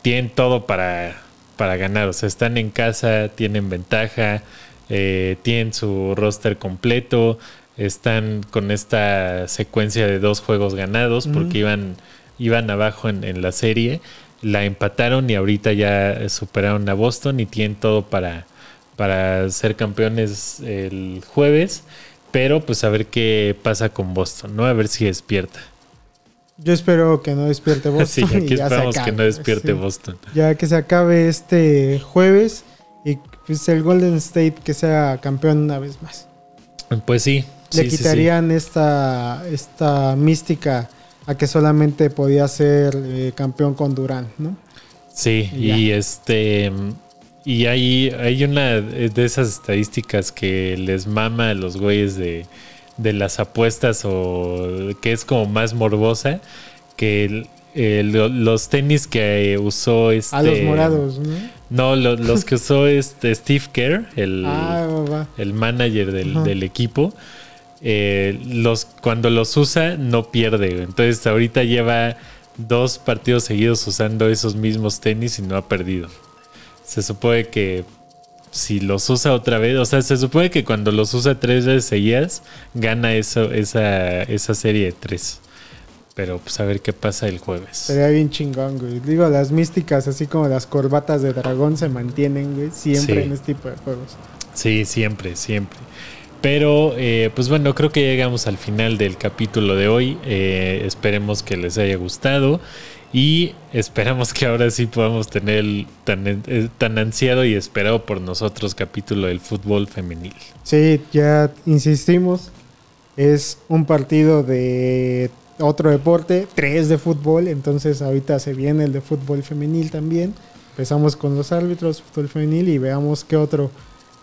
Tienen todo para, para ganar. O sea, están en casa, tienen ventaja, eh, tienen su roster completo. Están con esta secuencia de dos juegos ganados porque iban, iban abajo en, en la serie. La empataron y ahorita ya superaron a Boston y tienen todo para, para ser campeones el jueves. Pero pues a ver qué pasa con Boston, ¿no? A ver si despierta. Yo espero que no despierte [laughs] Boston. Sí, y aquí ya se esperamos que no despierte sí. Boston. Ya que se acabe este jueves y pues el Golden State que sea campeón una vez más. Pues sí. Le sí, sí, sí. quitarían esta, esta mística a que solamente podía ser eh, campeón con Durán, ¿no? Sí, Y y este y hay, hay una de esas estadísticas que les mama a los güeyes de, de las apuestas o que es como más morbosa que el- eh, lo- los tenis que usó este A los morados, ¿no? no lo- los que usó este Steve Kerr el, [laughs] Ah, el manager del, del equipo, eh, los, cuando los usa no pierde. Entonces ahorita lleva dos partidos seguidos usando esos mismos tenis y no ha perdido. Se supone que si los usa otra vez, o sea, se supone que cuando los usa tres veces seguidas, gana eso, esa, esa serie de tres. Pero pues a ver qué pasa el jueves. Sería bien chingón, güey. Digo, las místicas, así como las corbatas de dragón, se mantienen, güey, siempre Sí. en este tipo de juegos. Sí, siempre, siempre. Pero, eh, pues bueno, creo que llegamos al final del capítulo de hoy. Eh, esperemos que les haya gustado y esperamos que ahora sí podamos tener el tan, eh, tan ansiado y esperado por nosotros capítulo del fútbol femenil. Sí, ya insistimos, es un partido de otro deporte, tres de fútbol, entonces ahorita se viene el de fútbol femenil también. Empezamos con los árbitros, fútbol femenil y veamos qué otro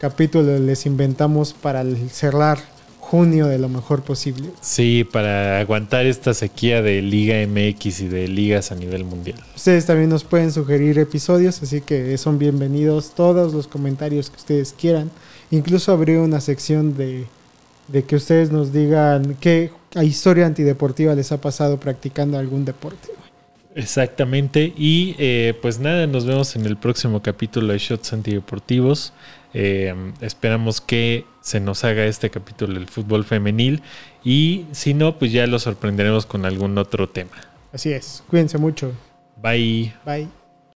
capítulo les inventamos para cerrar junio de lo mejor posible. Sí, para aguantar esta sequía de Liga MX y de ligas a nivel mundial. Ustedes también nos pueden sugerir episodios, así que son bienvenidos todos los comentarios que ustedes quieran. Incluso abrí una sección de, de que ustedes nos digan qué historia antideportiva les ha pasado practicando algún deporte. Exactamente. Y eh, pues nada, nos vemos en el próximo capítulo de Shots Antideportivos. Eh, esperamos que se nos haga este capítulo del fútbol femenil. Y si no, pues ya lo sorprenderemos con algún otro tema. Así es, cuídense mucho. Bye. Bye.